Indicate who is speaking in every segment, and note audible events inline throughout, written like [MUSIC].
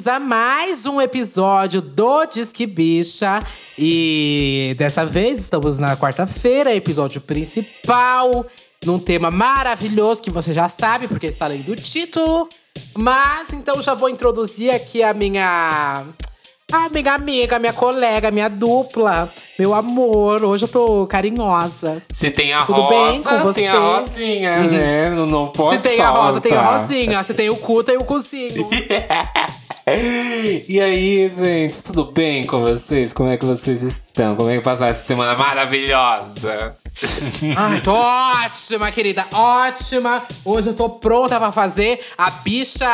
Speaker 1: bem-vindos a mais um episódio do Disque Bicha. E dessa vez estamos na quarta-feira, episódio principal, num tema maravilhoso que você já sabe, porque está lendo o título. Mas então já vou introduzir aqui a minha ah, minha amiga, minha colega, minha dupla, meu amor. Hoje eu tô carinhosa.
Speaker 2: Se tem a
Speaker 1: Tudo
Speaker 2: rosa,
Speaker 1: bem com você?
Speaker 2: tem a rosinha, né? Não, não pode
Speaker 1: Se tem a rosa, tem a rosinha. Se tem o cu, tem o cozinho. [LAUGHS]
Speaker 2: E aí, gente, tudo bem com vocês? Como é que vocês estão? Como é que passaram essa semana maravilhosa?
Speaker 1: Ai, [LAUGHS] tô ótima, querida. Ótima. Hoje eu tô pronta pra fazer a bicha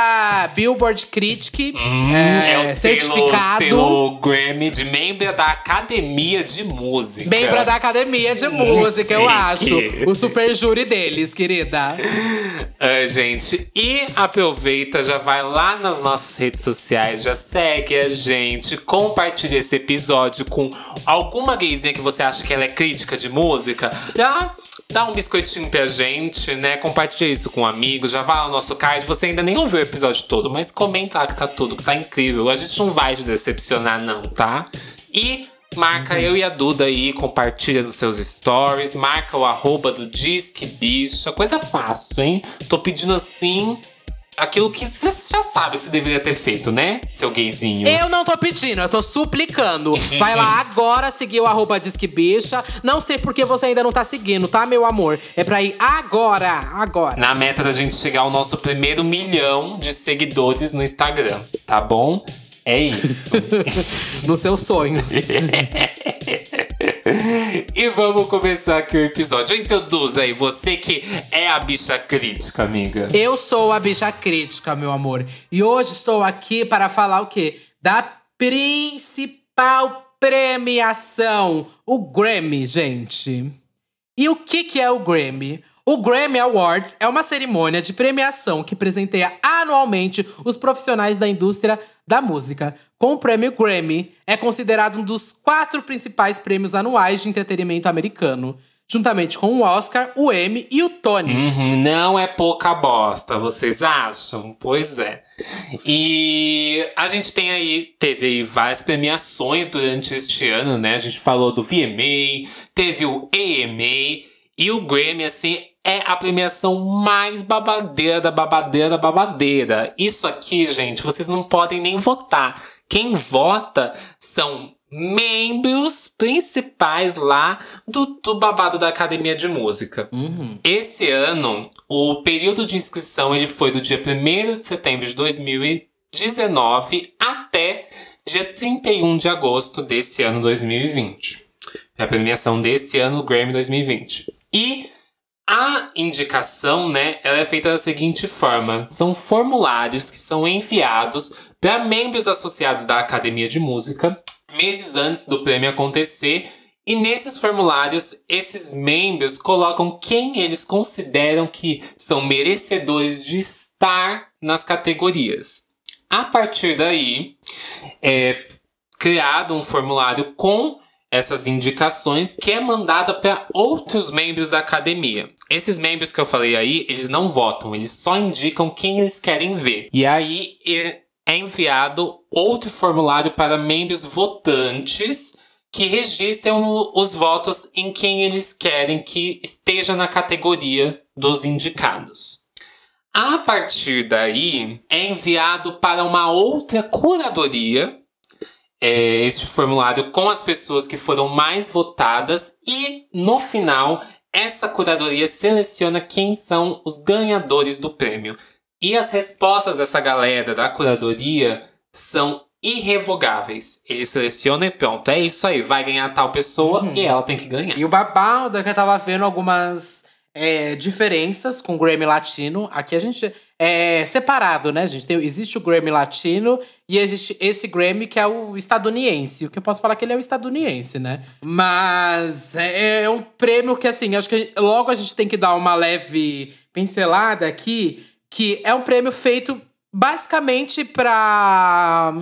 Speaker 1: Billboard Critic.
Speaker 2: é, o selo,
Speaker 1: certificado.
Speaker 2: selo Grammy de membro da Academia de Música.
Speaker 1: Membro da Academia de Música, eu acho. O super júri deles, querida. [LAUGHS]
Speaker 2: Ai, gente, e aproveita, já vai lá nas nossas redes sociais, já segue a gente, compartilha esse episódio com alguma gayzinha que você acha que ela é crítica de música. Já dá um biscoitinho pra gente, né? Compartilha isso com um amigo, já lá no nosso card. Você ainda nem ouviu o episódio todo, mas comenta lá que tá tudo, que tá incrível. A gente não vai te decepcionar, não, tá? E Marca eu e a Duda aí, compartilha nos seus stories, marca o arroba do Disque Bicha, coisa fácil, hein? Tô pedindo assim aquilo que você já sabe que você deveria ter feito, né? Seu gayzinho.
Speaker 1: Eu não tô pedindo, eu tô suplicando. Vai lá [LAUGHS] agora seguir o arroba Disque Bicha. Não sei por que você ainda não tá seguindo, tá, meu amor? É pra ir agora, agora.
Speaker 2: Na meta da gente chegar ao nosso primeiro milhão de seguidores no Instagram, tá bom? É isso. [LAUGHS]
Speaker 1: Nos seus sonhos. [LAUGHS] [LAUGHS]
Speaker 2: e vamos começar aqui o episódio. Introduz aí, você que é a bicha crítica, amiga.
Speaker 1: Eu sou a bicha crítica, meu amor. E hoje estou aqui para falar o quê? Da principal premiação, o Grammy, gente. E o que, que é o Grammy? O Grammy Awards é uma cerimônia de premiação que presenteia anualmente os profissionais da indústria da música. Com o prêmio Grammy, é considerado um dos quatro principais prêmios anuais de entretenimento americano, juntamente com o Oscar, o Emmy e o Tony.
Speaker 2: Uhum, não é pouca bosta, vocês acham? Pois é. E a gente tem aí, teve aí várias premiações durante este ano, né? A gente falou do VMA, teve o AMA e o Grammy, assim, é a premiação mais babadeira da babadeira da babadeira. Isso aqui, gente, vocês não podem nem votar. Quem vota são membros principais lá do, do babado da Academia de Música.
Speaker 1: Uhum.
Speaker 2: Esse ano, o período de inscrição ele foi do dia 1 de setembro de 2019 até dia 31 de agosto desse ano 2020. É a premiação desse ano, Grammy 2020. E a indicação, né, ela é feita da seguinte forma: são formulários que são enviados para membros associados da Academia de Música meses antes do prêmio acontecer. E nesses formulários, esses membros colocam quem eles consideram que são merecedores de estar nas categorias. A partir daí, é criado um formulário com essas indicações que é mandada para outros membros da academia. Esses membros que eu falei aí, eles não votam, eles só indicam quem eles querem ver. E aí é enviado outro formulário para membros votantes que registram os votos em quem eles querem que esteja na categoria dos indicados. A partir daí, é enviado para uma outra curadoria é, este formulário com as pessoas que foram mais votadas e, no final, essa curadoria seleciona quem são os ganhadores do prêmio. E as respostas dessa galera da curadoria são irrevogáveis. Eles selecionam e pronto, é isso aí, vai ganhar tal pessoa e ela tem que ganhar.
Speaker 1: E o babado é que eu tava vendo algumas é, diferenças com o Grammy Latino. Aqui a gente é separado, né, gente? Tem, existe o Grammy Latino e existe esse Grammy que é o estadunidense. O que eu posso falar é que ele é o estadunidense, né? Mas é, é um prêmio que, assim, acho que logo a gente tem que dar uma leve pincelada aqui, que é um prêmio feito basicamente pra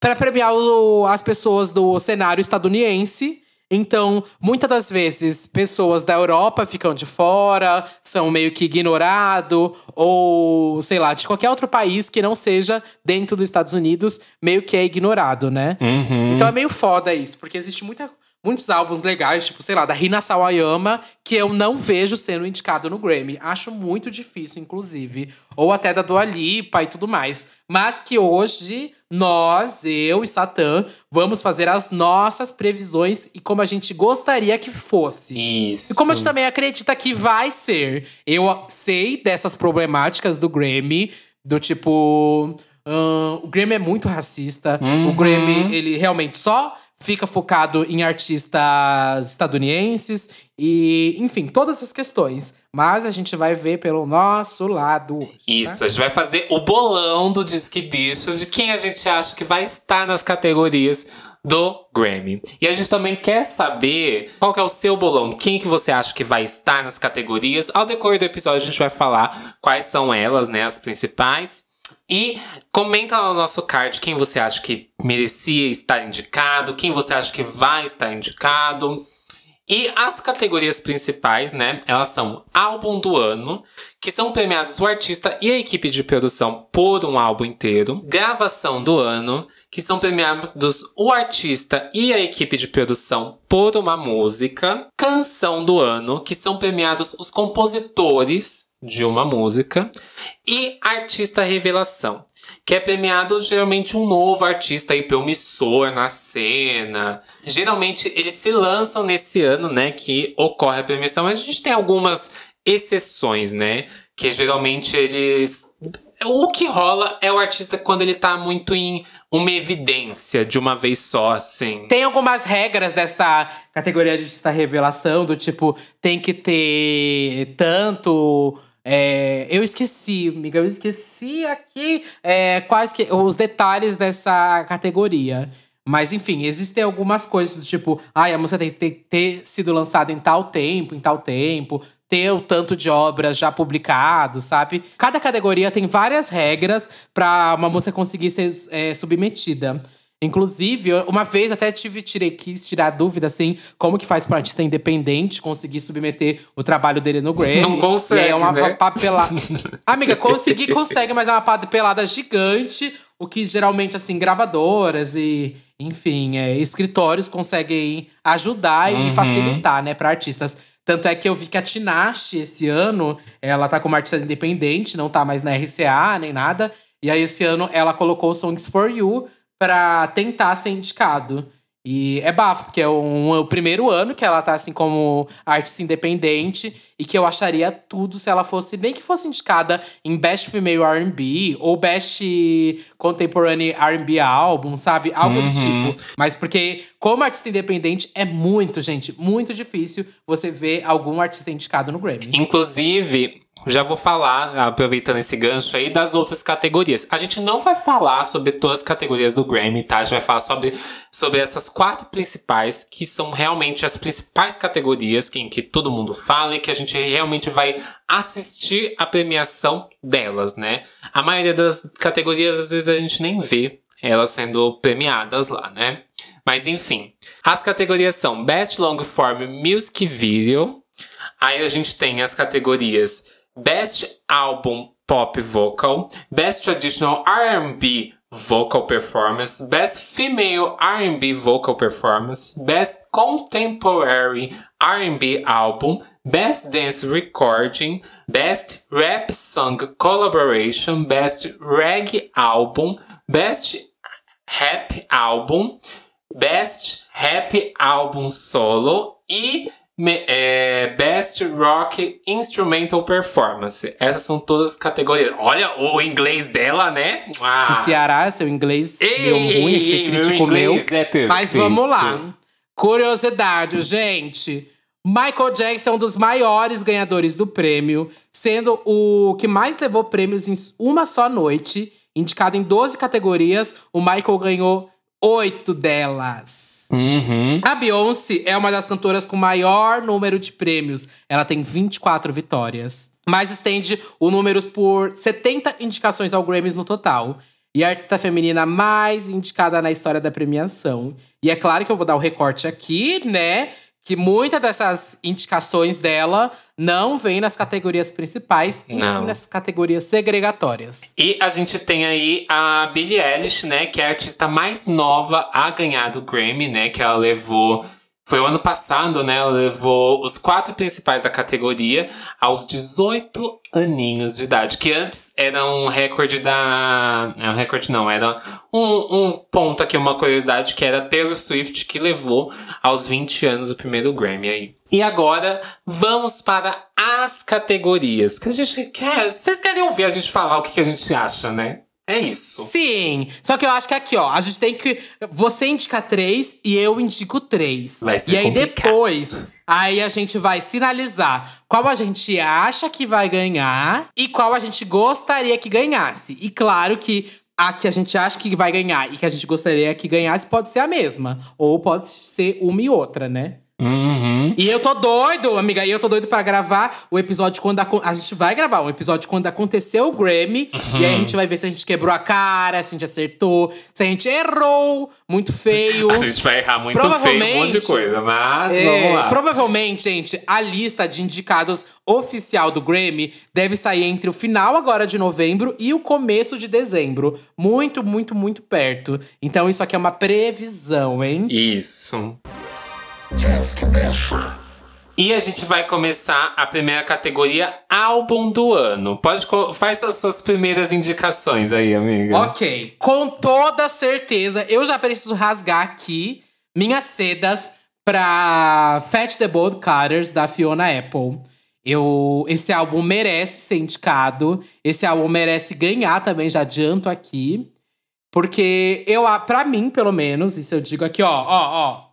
Speaker 1: para premiar o- as pessoas do cenário estadunidense. Então, muitas das vezes, pessoas da Europa ficam de fora, são meio que ignorado, ou sei lá, de qualquer outro país que não seja dentro dos Estados Unidos, meio que é ignorado, né?
Speaker 2: Uhum.
Speaker 1: Então é meio foda isso, porque existe muita muitos álbuns legais, tipo, sei lá, da Rina Sawayama, que eu não vejo sendo indicado no Grammy. Acho muito difícil, inclusive. Ou até da Dua Lipa e tudo mais. Mas que hoje, nós, eu e Satã, vamos fazer as nossas previsões e como a gente gostaria que fosse.
Speaker 2: Isso.
Speaker 1: E como a gente também acredita que vai ser. Eu sei dessas problemáticas do Grammy, do tipo. ahn, o Grammy é muito racista. O Grammy, ele realmente só fica focado em artistas estadunidenses e, enfim, todas essas questões. Mas a gente vai ver pelo nosso lado. tá?
Speaker 2: Isso, a gente vai fazer o bolão do Disque Bicho de quem a gente acha que vai estar nas categorias do Grammy. E a gente também quer saber qual que é o seu bolão, quem que você acha que vai estar nas categorias. Ao decorrer do episódio a gente vai falar quais são elas, né, as principais. E comenta no nosso card quem você acha que merecia estar indicado, quem você acha que vai estar indicado. E as categorias principais, né? Elas são álbum do ano, que são premiados o artista e a equipe de produção por um álbum inteiro. Gravação do ano, que são premiados o artista e a equipe de produção por uma música. Canção do ano, que são premiados os compositores de uma música. E artista revelação, que é premiado geralmente um novo artista aí promissor na cena. Geralmente eles se lançam nesse ano, né, que ocorre a premiação, mas a gente tem algumas exceções, né, que geralmente eles o que rola é o artista quando ele tá muito em uma evidência de uma vez só, assim.
Speaker 1: Tem algumas regras dessa categoria de artista revelação, do tipo, tem que ter tanto. É, eu esqueci, amiga, eu esqueci aqui é, quais que, os detalhes dessa categoria. Mas enfim, existem algumas coisas do tipo, ai, a música tem que ter, ter sido lançada em tal tempo, em tal tempo, ter o tanto de obras já publicados, sabe? Cada categoria tem várias regras pra uma música conseguir ser é, submetida. Inclusive, uma vez até tive, tirei, quis tirar dúvida, assim, como que faz pra um artista independente conseguir submeter o trabalho dele no Grammy.
Speaker 2: Não consegue,
Speaker 1: E é uma
Speaker 2: né?
Speaker 1: papelada. [LAUGHS] Amiga, conseguir consegue, mas é uma papelada gigante. O que geralmente, assim, gravadoras e, enfim, é, escritórios conseguem ajudar e
Speaker 2: Uhum.
Speaker 1: facilitar, né, pra artistas. Tanto é que eu vi que a Tinashe, esse ano, ela tá como artista independente, não tá mais na RCA nem nada. E aí, esse ano, ela colocou o Songs for You pra tentar ser indicado. E é bafo, porque é um- o primeiro ano que ela tá assim como artista independente e que eu acharia tudo se ela fosse, bem que fosse indicada em Best Female R&B ou Best Contemporary R&B Album, sabe? Algo do tipo. Mas porque como artista independente é muito, gente, muito difícil você ver algum artista indicado no Grammy.
Speaker 2: Inclusive, já vou falar, aproveitando esse gancho aí, das outras categorias. A gente não vai falar sobre todas as categorias do Grammy, tá? A gente vai falar sobre, sobre essas quatro principais, que são realmente as principais categorias que, em que todo mundo fala e que a gente realmente vai assistir a premiação delas, né? A maioria das categorias, às vezes, a gente nem vê elas sendo premiadas lá, né? Mas enfim, as categorias são Best Long Form Music Video, Aí a gente tem as categorias Best Album Pop Vocal, Best Traditional R&B Vocal Performance, Best Female R&B Vocal Performance, Best Contemporary R&B Album, Best Dance Recording, Best Rap Song Collaboration, Best Reggae Album, Best Rap Album, Best Rap Album Solo e é, Best Rock Instrumental Performance. Essas são todas as categorias. Olha o inglês dela, né? Ah.
Speaker 1: Se Ceará, seu inglês
Speaker 2: Ei,
Speaker 1: deu ruim,
Speaker 2: ei,
Speaker 1: você
Speaker 2: ei, meu
Speaker 1: criticou meu.
Speaker 2: inglês é.
Speaker 1: Mas vamos lá. Curiosidade, gente. Michael Jackson é um dos maiores ganhadores do prêmio, sendo o que mais levou prêmios em uma só noite. Indicado em 12 categorias, o Michael ganhou oito delas.
Speaker 2: Uhum.
Speaker 1: A Beyoncé é uma das cantoras com maior número de prêmios. Ela tem 24 vitórias. Mas estende o números por 70 indicações ao Grammys no total. e a artista feminina mais indicada na história da premiação. E é claro que eu vou dar o um recorte aqui, né? Que muitas dessas indicações dela não vêm nas categorias principais, e sim nessas categorias segregatórias.
Speaker 2: E a gente tem aí a Billie Eilish, né? Que é a artista mais nova a ganhar do Grammy, né? Que ela levou foi o ano passado, né? Ela levou os quatro principais da categoria aos 18 aninhos de idade, que antes era um recorde da. É um recorde, não, era um, um ponto aqui, uma curiosidade, que era Taylor Swift, que levou aos 20 anos o primeiro Grammy aí. E agora vamos para as categorias. Porque a gente quer. Vocês querem ouvir a gente falar o que, que a gente acha, né? É isso.
Speaker 1: Sim. Só que eu acho que aqui, ó, a gente tem que. Você indica três e eu indico três.
Speaker 2: Vai ser
Speaker 1: e aí
Speaker 2: complicado.
Speaker 1: depois, aí a gente vai sinalizar qual a gente acha que vai ganhar e qual a gente gostaria que ganhasse. E claro que a que a gente acha que vai ganhar e que a gente gostaria que ganhasse pode ser a mesma. Ou pode ser uma e outra, né?
Speaker 2: Uhum.
Speaker 1: E eu tô doido, amiga. E eu tô doido pra gravar o episódio quando a, a gente vai gravar um episódio quando aconteceu o Grammy.
Speaker 2: Uhum.
Speaker 1: E aí a gente vai ver se a gente quebrou a cara, se a gente acertou, se a gente errou muito feio. [LAUGHS]
Speaker 2: A gente vai errar muito feio, um monte de coisa, mas
Speaker 1: É,
Speaker 2: vamos lá.
Speaker 1: Provavelmente, gente, a lista de indicados oficial do Grammy deve sair entre o final agora de novembro e o começo de dezembro. Muito, muito, muito perto. Então isso aqui é uma previsão, hein?
Speaker 2: Isso. E a gente vai começar a primeira categoria, álbum do ano. Pode faz as suas primeiras indicações aí, amiga.
Speaker 1: Ok, com toda certeza, eu já preciso rasgar aqui minhas sedas pra Fat the Bold Cutters da Fiona Apple. Eu, esse álbum merece ser indicado, esse álbum merece ganhar também, já adianto aqui. Porque eu, pra mim, pelo menos, isso eu digo aqui, ó, ó, ó.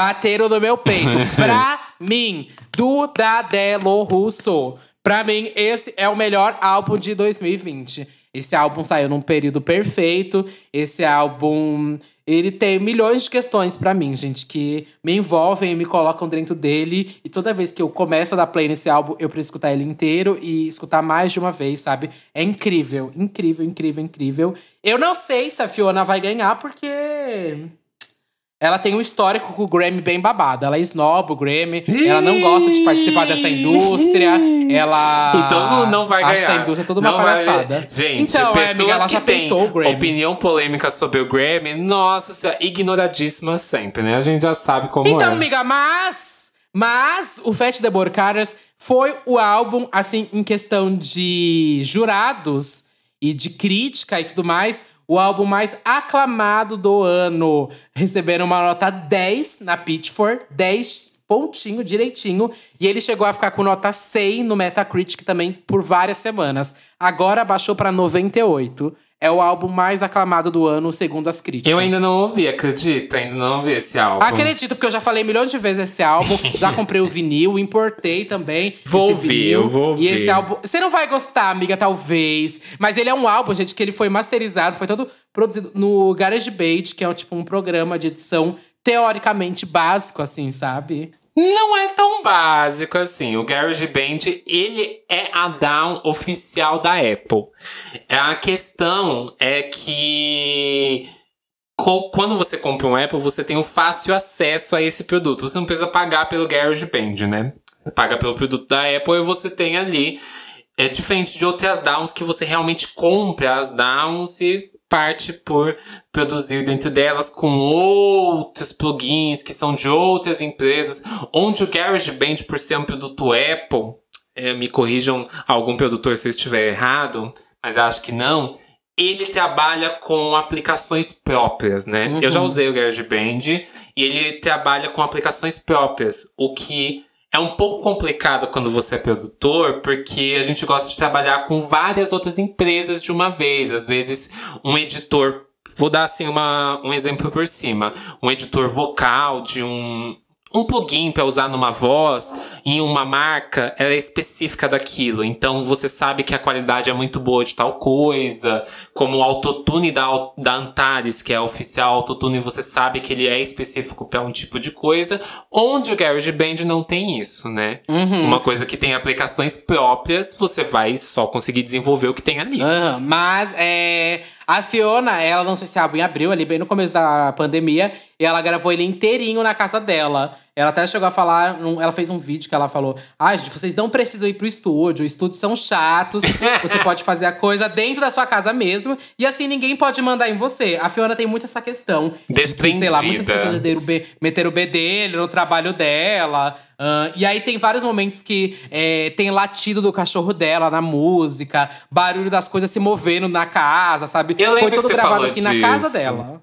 Speaker 1: Bateram no meu peito. [LAUGHS] pra mim, do Dadelo Russo. Pra mim, esse é o melhor álbum de 2020. Esse álbum saiu num período perfeito. Esse álbum. Ele tem milhões de questões pra mim, gente, que me envolvem e me colocam dentro dele. E toda vez que eu começo a dar play nesse álbum, eu preciso escutar ele inteiro e escutar mais de uma vez, sabe? É incrível, incrível, incrível, incrível. Eu não sei se a Fiona vai ganhar, porque. Ela tem um histórico com o Grammy bem babado. Ela esnoba o Grammy. ela não gosta de participar dessa indústria. Ela.
Speaker 2: Então não vai ganhar.
Speaker 1: Essa indústria toda uma
Speaker 2: Não vai-
Speaker 1: palhaçada.
Speaker 2: Gente,
Speaker 1: então, é,
Speaker 2: pessoas
Speaker 1: amiga, ela
Speaker 2: que têm
Speaker 1: peitou o Grammy.
Speaker 2: opinião polêmica sobre o Grammy, nossa senhora, ignoradíssima sempre, né? A gente já sabe como
Speaker 1: Então,
Speaker 2: é.
Speaker 1: amiga, mas. Mas o Fat the Borcaras foi o álbum, assim, em questão de jurados e de crítica e tudo mais, o álbum mais aclamado do ano. Receberam uma nota 10 na Pitchfork, 10 pontinho, direitinho. E ele chegou a ficar com nota 100 no Metacritic também por várias semanas. Agora baixou pra 98. É o álbum mais aclamado do ano, segundo as críticas.
Speaker 2: Eu ainda não ouvi, acredita? Ainda não ouvi esse álbum.
Speaker 1: Acredito, porque eu já falei milhões de vezes esse álbum. [LAUGHS] já comprei o vinil, importei também.
Speaker 2: Vou ouvir, eu vou
Speaker 1: E
Speaker 2: ouvir.
Speaker 1: esse álbum. Você não vai gostar, amiga, talvez. Mas ele é um álbum, gente, que ele foi masterizado, foi todo produzido no GarageBand, que é tipo um programa de edição teoricamente básico, assim, sabe?
Speaker 2: Não é tão básico assim. O GarageBand, ele é a DAW oficial da Apple. A questão é que quando você compra um Apple, você tem um fácil acesso a esse produto. Você não precisa pagar pelo GarageBand, né? Você paga pelo produto da Apple e você tem ali. É diferente de outras DAWs que você realmente compra as DAWs e parte por produzir dentro delas com outros plugins que são de outras empresas, onde o GarageBand, por ser um produto Apple, é, me corrijam algum produtor se eu estiver errado, mas acho que não, ele trabalha com aplicações próprias, né? Eu já usei o GarageBand e ele trabalha com aplicações próprias, o que é um pouco complicado quando você é produtor, porque a gente gosta de trabalhar com várias outras empresas de uma vez. Às vezes, um editor. Vou dar assim uma, um exemplo por cima. Um editor vocal de um um plugin para usar numa voz em uma marca, ela é específica daquilo. Então você sabe que a qualidade é muito boa de tal coisa, como o autotune da, da Antares, que é oficial autotune, você sabe que ele é específico para um tipo de coisa, onde o GarageBand não tem isso, né?
Speaker 1: Uhum.
Speaker 2: Uma coisa que tem aplicações próprias, você vai só conseguir desenvolver o que tem ali.
Speaker 1: Uhum, mas é. A Fiona, ela lançou esse álbum em abril, ali bem no começo da pandemia, e ela gravou ele inteirinho na casa dela. Ela até chegou a falar, ela fez um vídeo que ela falou: Ah, gente, vocês não precisam ir pro estúdio, estúdios são chatos, [LAUGHS] você pode fazer a coisa dentro da sua casa mesmo, e assim ninguém pode mandar em você. A Fiona tem muito essa questão.
Speaker 2: Desprendida.
Speaker 1: sei lá, muitas pessoas meteram o B, meteram o B dele no trabalho dela. Uh, e aí tem vários momentos que é, tem latido do cachorro dela na música, barulho das coisas se movendo na casa, sabe?
Speaker 2: Eu lembro
Speaker 1: Foi tudo
Speaker 2: que você
Speaker 1: gravado assim na
Speaker 2: disso.
Speaker 1: casa dela.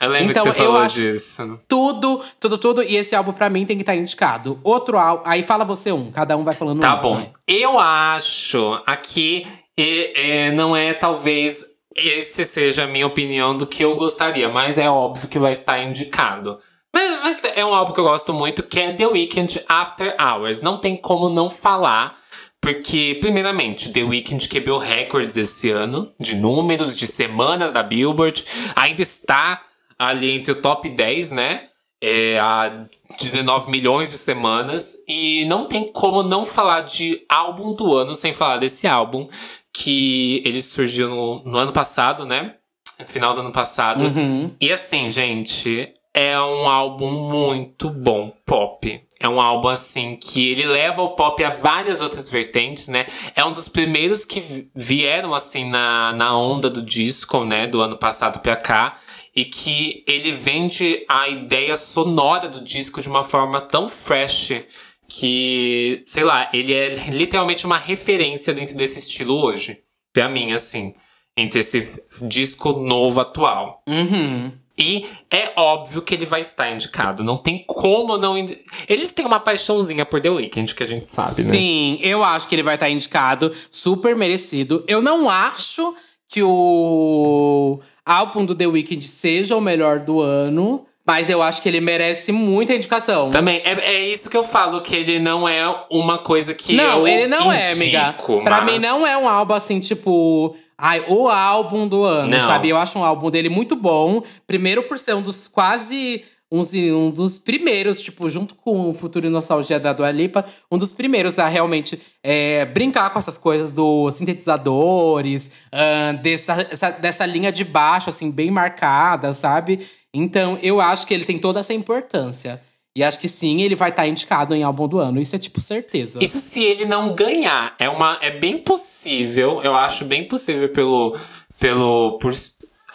Speaker 2: Eu lembro
Speaker 1: Então,
Speaker 2: que você
Speaker 1: eu
Speaker 2: falou
Speaker 1: acho-
Speaker 2: disso.
Speaker 1: Tudo, tudo, tudo. E esse álbum, pra mim, tem que estar indicado. Outro álbum. Aí fala você um, cada um vai falando
Speaker 2: Tá
Speaker 1: um.
Speaker 2: bom.
Speaker 1: vai.
Speaker 2: Eu acho aqui é, é, não é talvez esse seja a minha opinião do que eu gostaria, mas é óbvio que vai estar indicado. Mas, mas é um álbum que eu gosto muito, que é The Weeknd After Hours. Não tem como não falar. Porque, primeiramente, The Weeknd quebrou recordes esse ano de números, de semanas da Billboard. Ainda está ali entre o top 10, né? É, há 19 milhões de semanas. E não tem como não falar de álbum do ano sem falar desse álbum. Que ele surgiu no, no ano passado, né? No final do ano passado.
Speaker 1: Uhum.
Speaker 2: E assim, gente, é um álbum muito bom, pop. É um álbum assim que ele leva o pop a várias outras vertentes, né? É um dos primeiros que vi- vieram assim na, na onda do disco, né, do ano passado pra cá, e que ele vende a ideia sonora do disco de uma forma tão fresh que, sei lá, ele é literalmente uma referência dentro desse estilo hoje. Pra mim, assim, entre esse disco novo atual.
Speaker 1: Uhum.
Speaker 2: E é óbvio que ele vai estar indicado. Não tem como não. indi- Eles têm uma paixãozinha por The Weeknd, que a gente sabe, né?
Speaker 1: Sim, eu acho que ele vai estar indicado. Super merecido. Eu não acho que o álbum do The Weeknd seja o melhor do ano. Mas eu acho que ele merece muita indicação.
Speaker 2: Também, é, é isso que eu falo, que ele não é uma coisa que
Speaker 1: não,
Speaker 2: eu
Speaker 1: ele não é, amiga.
Speaker 2: indico,
Speaker 1: Pra
Speaker 2: mas-
Speaker 1: mim, não é um álbum assim, tipo. Ai, o álbum do ano,
Speaker 2: Não.
Speaker 1: sabe? Eu acho um álbum dele muito bom. Primeiro por ser um dos quase. Um dos primeiros, tipo, junto com o Futuro e Nostalgia da Dua Lipa, um dos primeiros a realmente é, brincar com essas coisas dos sintetizadores, ahn, dessa, essa- dessa linha de baixo, assim, bem marcada, sabe? Então, eu acho que ele tem toda essa importância. E acho que sim, ele vai estar indicado em álbum do ano. Isso é, tipo, certeza.
Speaker 2: Isso se ele não ganhar. É, uma, é bem possível, eu acho bem possível pelo. pelo por,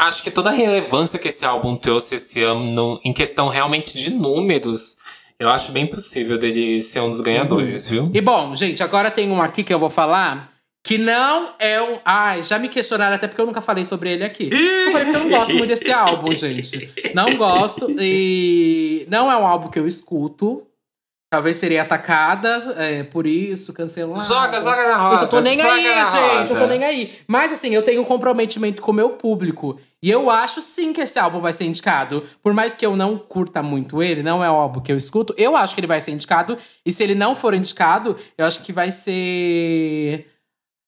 Speaker 2: acho que toda a relevância que esse álbum trouxe esse ano, em questão realmente de números, eu acho bem possível dele ser um dos ganhadores, viu?
Speaker 1: E bom, gente, agora tem um aqui que eu vou falar que não é um. Ai, já me questionaram até porque eu nunca falei sobre ele aqui. Eu falei que eu não gosto muito desse [LAUGHS] álbum, gente. Não gosto e não é um álbum que eu escuto. Talvez seria atacada é, por isso, cancelada.
Speaker 2: Joga, joga na roda.
Speaker 1: Eu só tô nem aí, gente. Eu tô nem aí. Mas assim, eu tenho um comprometimento com o meu público. E eu acho sim que esse álbum vai ser indicado. Por mais que eu não curta muito ele, não é o álbum que eu escuto, eu acho que ele vai ser indicado. E se ele não for indicado, eu acho que vai ser.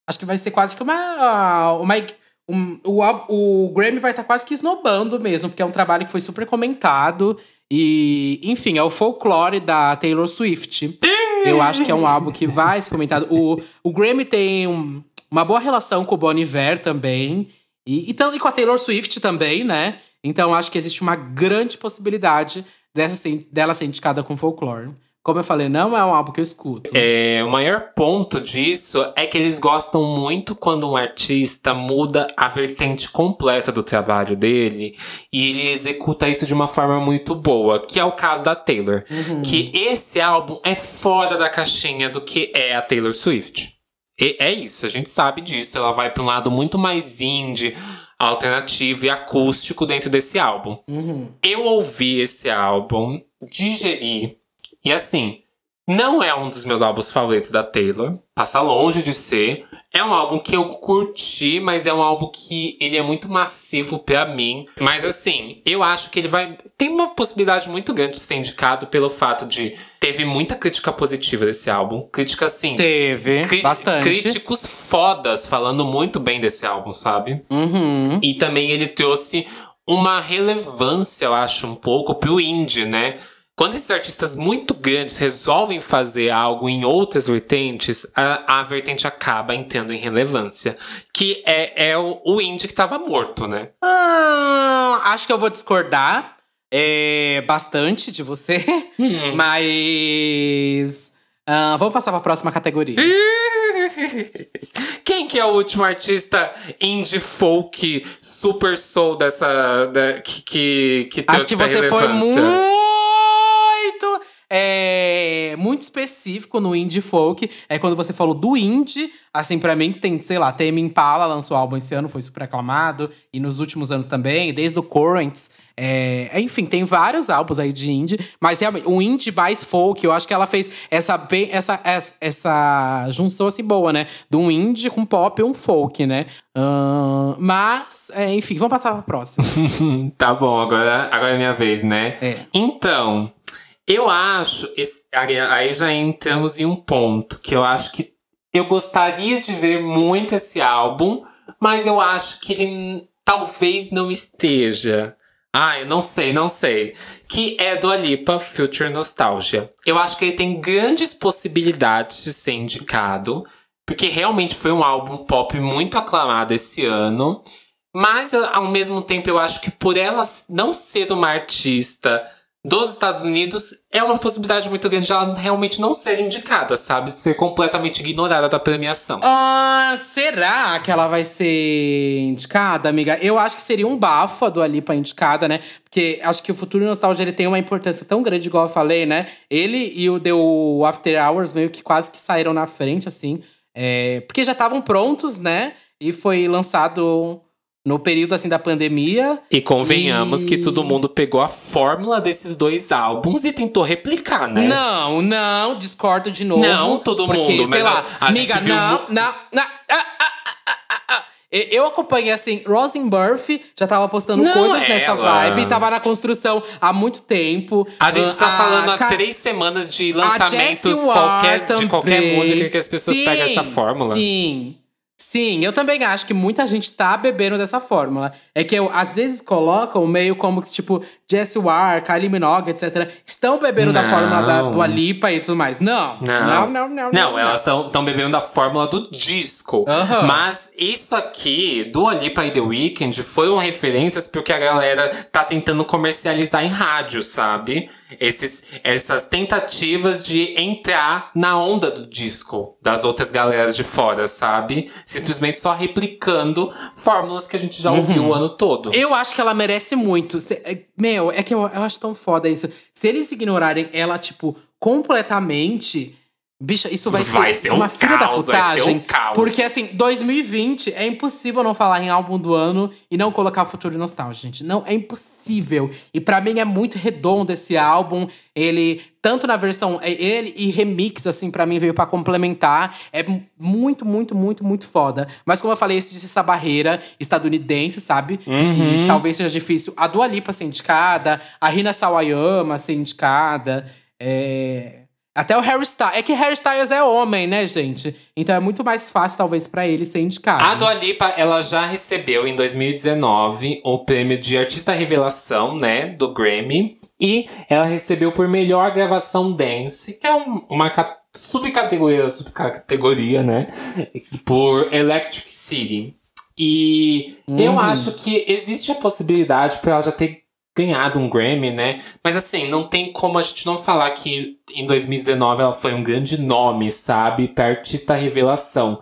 Speaker 1: Acho que vai ser quase que uma. uma um- o, o Grammy vai estar quase que esnobando mesmo, porque é um trabalho que foi super comentado. E, enfim, é o folclore da Taylor Swift. Eu acho que é um álbum que vai ser comentado. O, o Grammy tem um- uma boa relação com o Bon Iver também. E, e, e com a Taylor Swift também, né? Então acho que existe uma grande possibilidade dessa, ser- dela ser indicada com folclore. Como eu falei, não é um álbum que eu escuto.
Speaker 2: É, o maior ponto disso é que eles gostam muito quando um artista muda a vertente completa do trabalho dele e ele executa isso de uma forma muito boa, que é o caso da Taylor. Que esse álbum é fora da caixinha do que é a Taylor Swift. E é isso, a gente sabe disso. Ela vai para um lado muito mais indie, alternativo e acústico dentro desse álbum.
Speaker 1: Uhum.
Speaker 2: Eu ouvi esse álbum, digeri, e assim, Não é um dos meus álbuns favoritos da Taylor. Passa longe de ser. É um álbum que eu curti, mas é um álbum que ele é muito massivo para mim. Mas assim, eu acho que ele vai. Tem uma possibilidade muito grande de ser indicado pelo fato de. Teve muita crítica positiva desse álbum. Crítica assim.
Speaker 1: Teve. bastante.
Speaker 2: Críticos fodas falando muito bem desse álbum, sabe?
Speaker 1: Uhum.
Speaker 2: E também ele trouxe uma relevância, eu acho, um pouco pro indie, né? Quando esses artistas muito grandes resolvem fazer algo em outras vertentes, a, a vertente acaba entrando em relevância. Que é, é o, o indie que tava morto, né?
Speaker 1: Ah, acho que eu vou discordar é, bastante de você.
Speaker 2: Hum. [LAUGHS]
Speaker 1: Mas. ah, vamos passar pra próxima categoria. [LAUGHS]
Speaker 2: Quem que é o último artista indie folk super soul dessa. Da, que, que, que
Speaker 1: Acho que você foi muito, é, muito específico no indie folk. É quando você falou do indie, assim, pra mim, tem, sei lá, Tame Impala lançou álbum esse ano, foi super aclamado. E nos últimos anos também, desde o Currents. É, enfim, tem vários álbuns aí de indie. Mas realmente, o indie mais folk, eu acho que ela fez essa, bem, essa, essa, essa junção assim boa, né? De um indie com pop e um folk, né? Ahn, mas, é, enfim, vamos passar pra próxima. [LAUGHS]
Speaker 2: tá bom, agora, agora é minha vez, né?
Speaker 1: É.
Speaker 2: Então, eu acho. esse- aí já entramos em um ponto que eu acho que eu gostaria de ver muito esse álbum, mas eu acho que ele talvez não esteja. Ah, eu não sei, não sei. Que é do Alipa Future Nostalgia. Eu acho que ele tem grandes possibilidades de ser indicado, porque realmente foi um álbum pop muito aclamado esse ano. Mas, ao mesmo tempo, eu acho que por ela não ser uma artista dos Estados Unidos, é uma possibilidade muito grande de ela realmente não ser indicada, sabe? Ser completamente ignorada da premiação.
Speaker 1: Ah, será que ela vai ser indicada, amiga? Eu acho que seria um bafo a Dua indicada, né? Porque acho que o Futuro Nostalgia ele tem uma importância tão grande, igual eu falei, né? Ele e o The After Hours meio que quase que saíram na frente, assim. É, porque já estavam prontos, né? E foi lançado no período, assim, da pandemia.
Speaker 2: E convenhamos
Speaker 1: E-
Speaker 2: que todo mundo pegou a fórmula desses dois álbuns e tentou replicar, né?
Speaker 1: Não, não, discordo de novo.
Speaker 2: Não, todo
Speaker 1: porque,
Speaker 2: mundo,
Speaker 1: sei lá,
Speaker 2: a- a
Speaker 1: amiga,
Speaker 2: gente viu
Speaker 1: não, não, não. ah, ah, ah, ah, ah, ah. E- Eu acompanhei, assim, Rosenberg já tava postando
Speaker 2: Não,
Speaker 1: coisas nessa
Speaker 2: ela.
Speaker 1: vibe, tava na construção há muito tempo.
Speaker 2: A gente tá
Speaker 1: Ah,
Speaker 2: falando há três semanas de
Speaker 1: a
Speaker 2: lançamentos qualquer, de qualquer música que as pessoas
Speaker 1: Sim,
Speaker 2: pegam essa fórmula.
Speaker 1: Sim. Sim, eu também acho que muita gente tá bebendo dessa fórmula. É que eu, às vezes colocam meio como que, tipo, Jessie Ware, Kylie Minogue, etc. Estão bebendo da
Speaker 2: Não.
Speaker 1: fórmula da Dua Lipa e tudo mais. Não.
Speaker 2: Não,
Speaker 1: Não, não, não.
Speaker 2: Não, elas estão bebendo da fórmula do disco.
Speaker 1: Aham.
Speaker 2: Mas isso aqui, do Alipa e The Weeknd, foram referências porque a galera tá tentando comercializar em rádio, sabe? Esses, essas tentativas de entrar na onda do disco das outras galeras de fora, sabe? Simplesmente só replicando fórmulas que a gente já ouviu o ano todo.
Speaker 1: Eu acho que ela merece muito. É- meu, é que eu, eu acho tão foda isso. Se eles ignorarem ela, tipo, completamente. Bicha, isso vai,
Speaker 2: Vai
Speaker 1: ser,
Speaker 2: ser
Speaker 1: uma
Speaker 2: um
Speaker 1: filha da
Speaker 2: caos, vai ser
Speaker 1: putagem.
Speaker 2: um caos.
Speaker 1: Porque, assim, 2020 é impossível não falar em álbum do ano e não colocar Futuro Nostalgia, gente. Não, é impossível. E pra mim é muito redondo esse álbum. Ele, tanto na versão. é, Ele e remix, assim, pra mim veio pra complementar. É muito, muito, muito, muito foda. Mas como eu falei, existe essa barreira estadunidense, sabe? Que talvez seja difícil. A Dua Lipa ser indicada, a Rina Sawayama ser indicada. É. Até o Harry Styles. É que Harry Styles é homem, né, gente? Então é muito mais fácil, talvez, pra ele ser indicado.
Speaker 2: A Dua Lipa, ela já recebeu em 2019 o prêmio de Artista Revelação, né, do Grammy. E ela recebeu por melhor gravação dance, que é um- uma ca- subcategoria subcategoria, né, por Electric City. E eu acho que existe a possibilidade pra ela já ter ganhado um Grammy, né? Mas assim, não tem como a gente não falar que em 2019 ela foi um grande nome, sabe? Pra artista revelação.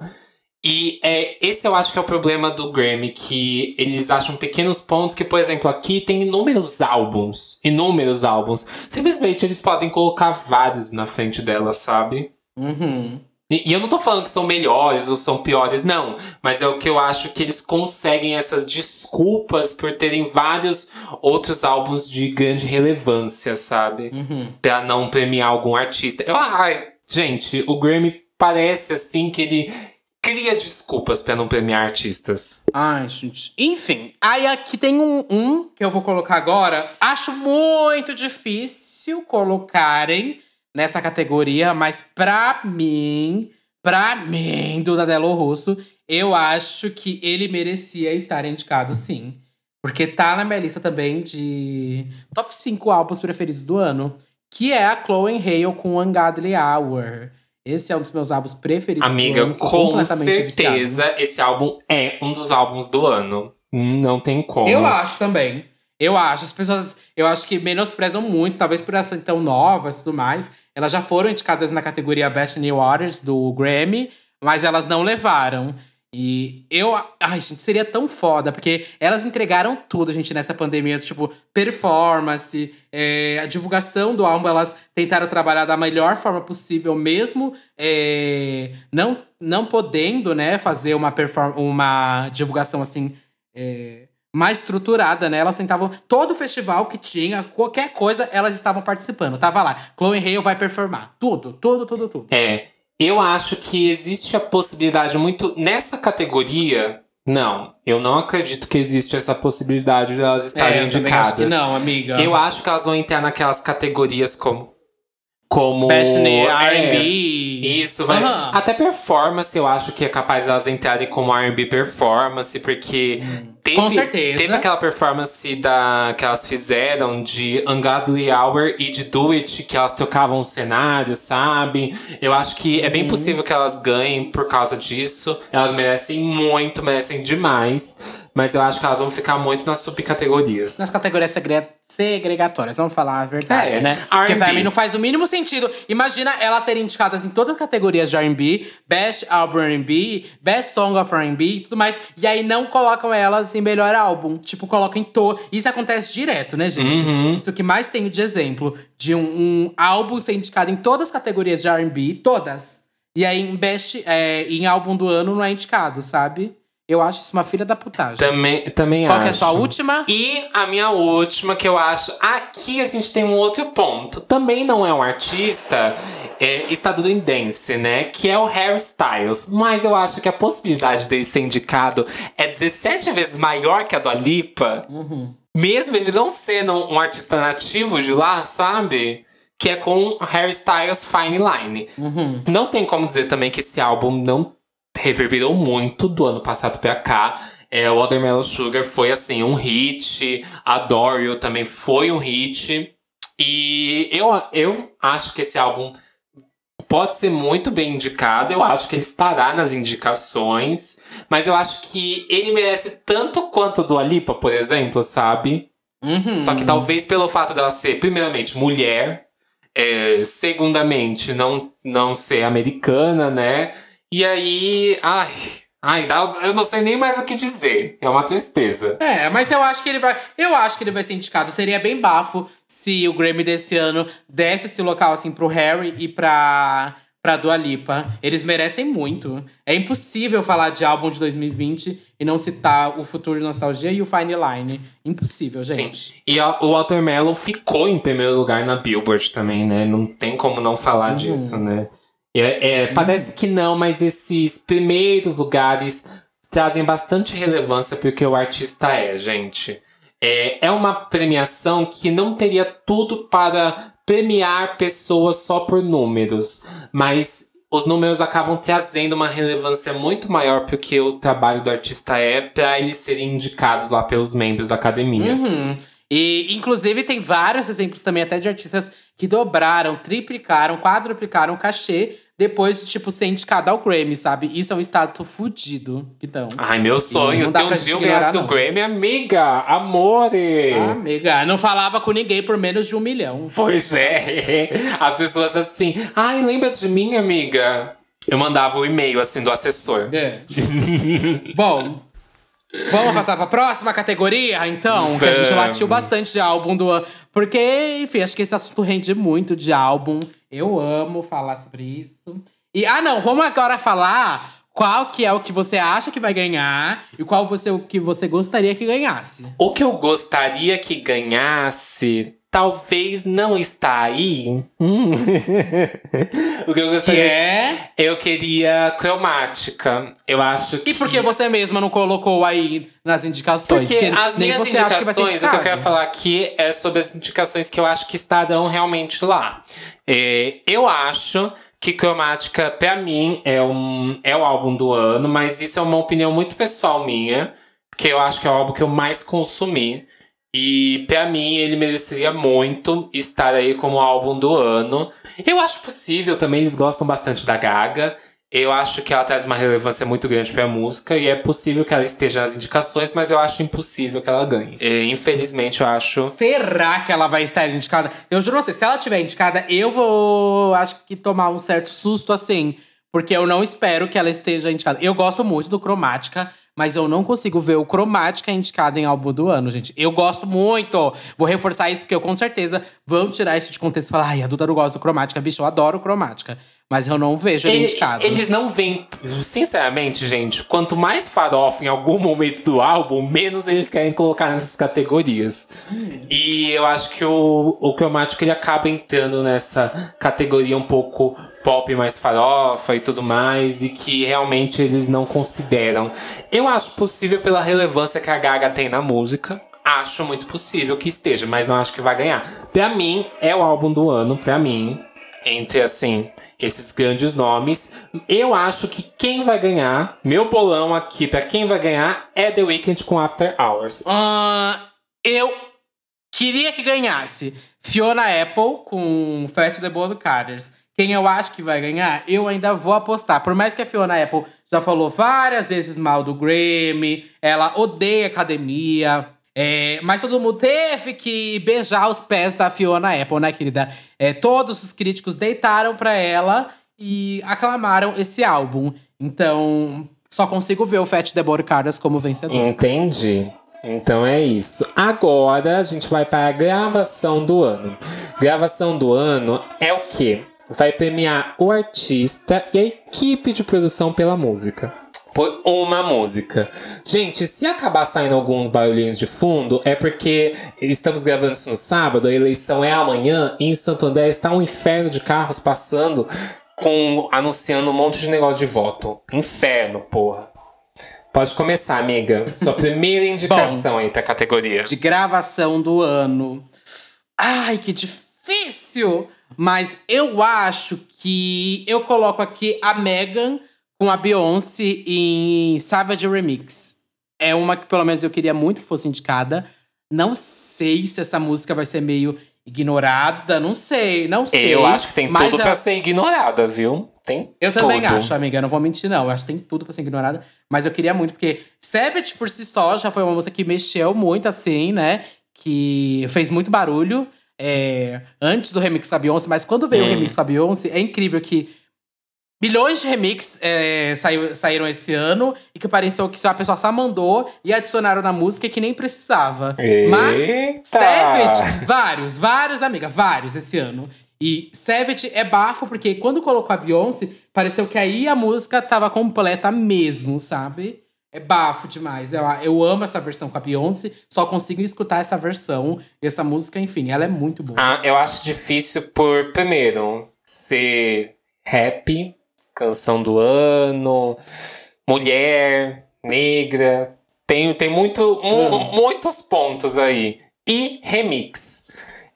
Speaker 2: E é, esse eu acho que é o problema do Grammy, que eles acham pequenos pontos que, por exemplo, aqui tem inúmeros álbuns. Inúmeros álbuns. Simplesmente eles podem colocar vários na frente dela, sabe?
Speaker 1: Uhum.
Speaker 2: E, e eu não tô falando que são melhores ou são piores, não. Mas é o que eu acho que eles conseguem essas desculpas por terem vários outros álbuns de grande relevância, sabe?
Speaker 1: Uhum.
Speaker 2: Pra não premiar algum artista. Eu, ai, gente, o Grammy parece assim que ele cria desculpas pra não premiar artistas.
Speaker 1: Ai, gente. Enfim, aí aqui tem um, um que eu vou colocar agora. Acho muito difícil colocarem nessa categoria, mas pra mim, pra mim, do Dadelo Russo, eu acho que ele merecia estar indicado sim. Porque tá na minha lista também de top 5 álbuns preferidos do ano, que é a Chloe Hale com Ungodly Hour. Esse é um dos meus álbuns preferidos
Speaker 2: Amiga,
Speaker 1: do ano.
Speaker 2: com certeza
Speaker 1: viciado.
Speaker 2: esse álbum é um dos álbuns do ano. Não tem como.
Speaker 1: Eu acho também. Eu acho. As pessoas, eu acho que menosprezam muito, talvez por elas serem tão novas e tudo mais. Elas já foram indicadas na categoria Best New Artists do Grammy, mas elas não levaram. E eu. Ai, gente, seria tão foda, porque elas entregaram tudo, gente, nessa pandemia. Tipo, performance, é, a divulgação do álbum, elas tentaram trabalhar da melhor forma possível, mesmo é, não, não podendo, né, fazer uma, uma divulgação assim. é, mais estruturada, né? Elas tentavam. Todo festival que tinha, qualquer coisa, elas estavam participando. Tava lá. Chloe Hale vai performar. Tudo, tudo, tudo, tudo.
Speaker 2: É. Eu acho que existe a possibilidade muito. Nessa categoria. Não, eu não acredito que existe essa possibilidade de elas estarem
Speaker 1: É, eu
Speaker 2: indicadas.
Speaker 1: acho que não, amiga.
Speaker 2: Eu acho que elas vão entrar naquelas categorias como. Como.
Speaker 1: New
Speaker 2: é,
Speaker 1: R&B.
Speaker 2: Isso, vai.
Speaker 1: Aham.
Speaker 2: Até performance, eu acho que é capaz de elas entrarem como RB performance, porque teve,
Speaker 1: Com certeza.
Speaker 2: teve aquela performance da, que elas fizeram de Ungodly Hour e de Do It, que elas trocavam o cenário, sabe? Eu acho que é
Speaker 1: Uhum.
Speaker 2: bem possível que elas ganhem por causa disso. Elas merecem muito, merecem demais. Mas eu acho que elas vão ficar muito nas subcategorias.
Speaker 1: Nas categorias segre- segregatórias, vamos falar a verdade,
Speaker 2: É,
Speaker 1: né? Porque pra mim não faz o mínimo sentido. Imagina elas serem indicadas em todas as categorias de R&B, Best Album R&B, Best Song of R&B e tudo mais. E aí não colocam elas em melhor álbum. Tipo, colocam em to... Isso acontece direto, né, gente?
Speaker 2: Uhum.
Speaker 1: Isso que mais tenho de exemplo. De um, um álbum ser indicado em todas as categorias de R&B, todas. E aí em Best... é, em álbum do ano não é indicado, sabe? Eu acho isso uma filha da putagem.
Speaker 2: Também, também
Speaker 1: Qual
Speaker 2: acho.
Speaker 1: que é a sua última?
Speaker 2: E a minha última, que eu acho. Aqui a gente tem um outro ponto. Também não é um artista é, estadunidense, né? Que é o Harry Styles. Mas eu acho que a possibilidade dele ser indicado é 17 vezes maior que a do Alipa. Mesmo ele não sendo um artista nativo de lá, sabe? Que é com Harry Styles Fine Line.
Speaker 1: Uhum.
Speaker 2: Não tem como dizer também que esse álbum não reverberou muito do ano passado pra cá. É, o Watermelon Sugar foi, assim, um hit. Adore You também foi um hit. E eu, eu acho que esse álbum pode ser muito bem indicado. Eu acho que ele estará nas indicações. Mas eu acho que ele merece tanto quanto do Alipa, por exemplo, sabe?
Speaker 1: Uhum.
Speaker 2: Só que talvez pelo fato dela ser, primeiramente, mulher, é, segundamente, não, não ser americana, né? E aí. Ai. Ai, dá- eu não sei nem mais o que dizer. É uma tristeza.
Speaker 1: É, mas eu acho que ele vai. Eu acho que ele vai ser indicado. Seria bem bafo se o Grammy desse ano desse esse local assim pro Harry e pra, pra Dua Lipa. Eles merecem muito. É impossível falar de álbum de 2020 e não citar o Futuro de Nostalgia e o Fine Line. Impossível, gente.
Speaker 2: Sim. E a- o Watermelon ficou em primeiro lugar na Billboard também, né? Não tem como não falar disso, né? É, é, Parece que não, mas esses primeiros lugares trazem bastante relevância porque o artista é, gente. É, é uma premiação que não teria tudo para premiar pessoas só por números, mas os números acabam trazendo uma relevância muito maior porque o trabalho do artista é para eles serem indicados lá pelos membros da academia.
Speaker 1: Uhum. E, inclusive, tem vários exemplos também até de artistas que dobraram, triplicaram, quadruplicaram o cachê depois de, tipo, ser indicado ao Grammy, sabe? Isso é um status fudido. Então.
Speaker 2: Ai, meu sonho. Se um dia eu ganhasse o. Grammy, amiga, amore.
Speaker 1: Ah, amiga, não falava com ninguém por menos de um milhão.
Speaker 2: Pois é. [LAUGHS] As pessoas assim, ai, lembra de mim, amiga? Eu mandava o e-mail, assim, do assessor.
Speaker 1: É. Bom, vamos passar pra próxima categoria, então? Que a gente
Speaker 2: Vamos.
Speaker 1: latiu bastante de álbum do ano. Porque, enfim, acho que esse assunto rende muito de álbum. Eu amo falar sobre isso. E, ah, não, vamos agora falar qual que é o que você acha que vai ganhar e qual você, o que você gostaria que ganhasse.
Speaker 2: O que eu gostaria que ganhasse talvez não está aí. Hum. [LAUGHS] o que eu gostaria.
Speaker 1: Que é?
Speaker 2: Eu queria cromática. Eu acho que.
Speaker 1: E por que você mesma não colocou aí nas indicações?
Speaker 2: Porque
Speaker 1: Que
Speaker 2: as minhas
Speaker 1: acha que
Speaker 2: indicações, o que eu quero falar aqui é sobre as indicações que eu acho que estarão realmente lá. É, eu acho que Cromática, pra mim, é, um, é o álbum do ano, mas isso é uma opinião muito pessoal minha, porque eu acho que é o álbum que eu mais consumi. E pra mim ele mereceria muito estar aí como álbum do ano. Eu acho possível também, eles gostam bastante da Gaga. Eu acho que ela traz uma relevância muito grande pra música e é possível que ela esteja nas indicações, mas eu acho impossível que ela ganhe. E, infelizmente, eu acho.
Speaker 1: Será que ela vai estar indicada? Eu juro você, se ela tiver indicada, eu vou, acho que tomar um certo susto assim. Porque eu não espero que ela esteja indicada. Eu gosto muito do Cromática, mas eu não consigo ver o Cromática indicado em álbum do ano, gente. Eu gosto muito. Vou reforçar isso, porque eu com certeza vão tirar isso de contexto e falar: ai, a Duda não gosta do Cromática. Bicho, eu adoro Cromática. Mas eu não vejo ele,
Speaker 2: Ele-
Speaker 1: indicado.
Speaker 2: eles não veem. Sinceramente, gente, quanto mais farofa em algum momento do álbum, menos eles querem colocar nessas categorias. E eu acho que o, o Cromático ele acaba entrando nessa categoria um pouco pop mais farofa e tudo mais, e que realmente eles não consideram. Eu acho possível pela relevância que a Gaga tem na música. Acho muito possível que esteja, mas não acho que vai ganhar. Pra mim, é o álbum do ano, pra mim entre assim esses grandes nomes. Eu acho que quem vai ganhar, meu bolão aqui pra quem vai ganhar é The Weeknd com After Hours.
Speaker 1: Ah, eu queria que ganhasse Fiona Apple com Fat the Bolo Carters. Quem eu acho que vai ganhar, eu ainda vou apostar. Por mais que a Fiona Apple já falou várias vezes mal do Grammy, ela odeia academia. É, mas todo mundo teve que beijar os pés da Fiona Apple, né, querida? É, todos os críticos deitaram pra ela e aclamaram esse álbum. Então, só consigo ver o Fat Bolo Carters como vencedor.
Speaker 2: Entendi. Então é isso. Agora a gente vai para a gravação do ano. Gravação do ano é o quê? Vai premiar o artista e a equipe de produção pela música. Por uma música. Gente, se acabar saindo alguns barulhinhos de fundo, é porque estamos gravando isso no sábado, a eleição é amanhã, e em Santo André está um inferno de carros passando, com anunciando um monte de negócio de voto. Inferno, porra. Pode começar, amiga. Sua primeira [LAUGHS] indicação aí pra categoria.
Speaker 1: de gravação do ano. Ai, que difícil! Mas eu acho que eu coloco aqui a Megan com a Beyoncé em Savage Remix. É uma que pelo menos eu queria muito que fosse indicada. Não sei se essa música vai ser meio ignorada, não sei, não sei.
Speaker 2: Eu acho que tem tudo
Speaker 1: a-
Speaker 2: pra ser ignorada, viu? Tem
Speaker 1: eu também
Speaker 2: tudo.
Speaker 1: acho, amiga. Não vou mentir, não. Eu acho que tem tudo pra ser ignorada. Mas eu queria muito, porque Savage por si só já foi uma música que mexeu muito, assim, né? Que fez muito barulho é, antes do remix com a Beyoncé. Mas quando veio o
Speaker 2: Hum.
Speaker 1: remix com a Beyoncé, é incrível que milhões de remix é, saiu- saíram esse ano e que pareceu que a pessoa só mandou e adicionaram na música que nem precisava. Mas
Speaker 2: Eita!
Speaker 1: Savage, vários, vários, amiga, vários esse ano. E Savage é bafo, porque quando colocou a Beyoncé, pareceu que aí a música tava completa mesmo, sabe? É bafo demais. Eu, eu amo essa versão com a Beyoncé, só consigo escutar essa versão. E essa música, enfim, ela é muito boa.
Speaker 2: Ah, eu acho difícil por, primeiro, ser rap, canção do ano, mulher, negra. Tem, tem muito, mu-
Speaker 1: Uhum.
Speaker 2: muitos pontos aí. E remix.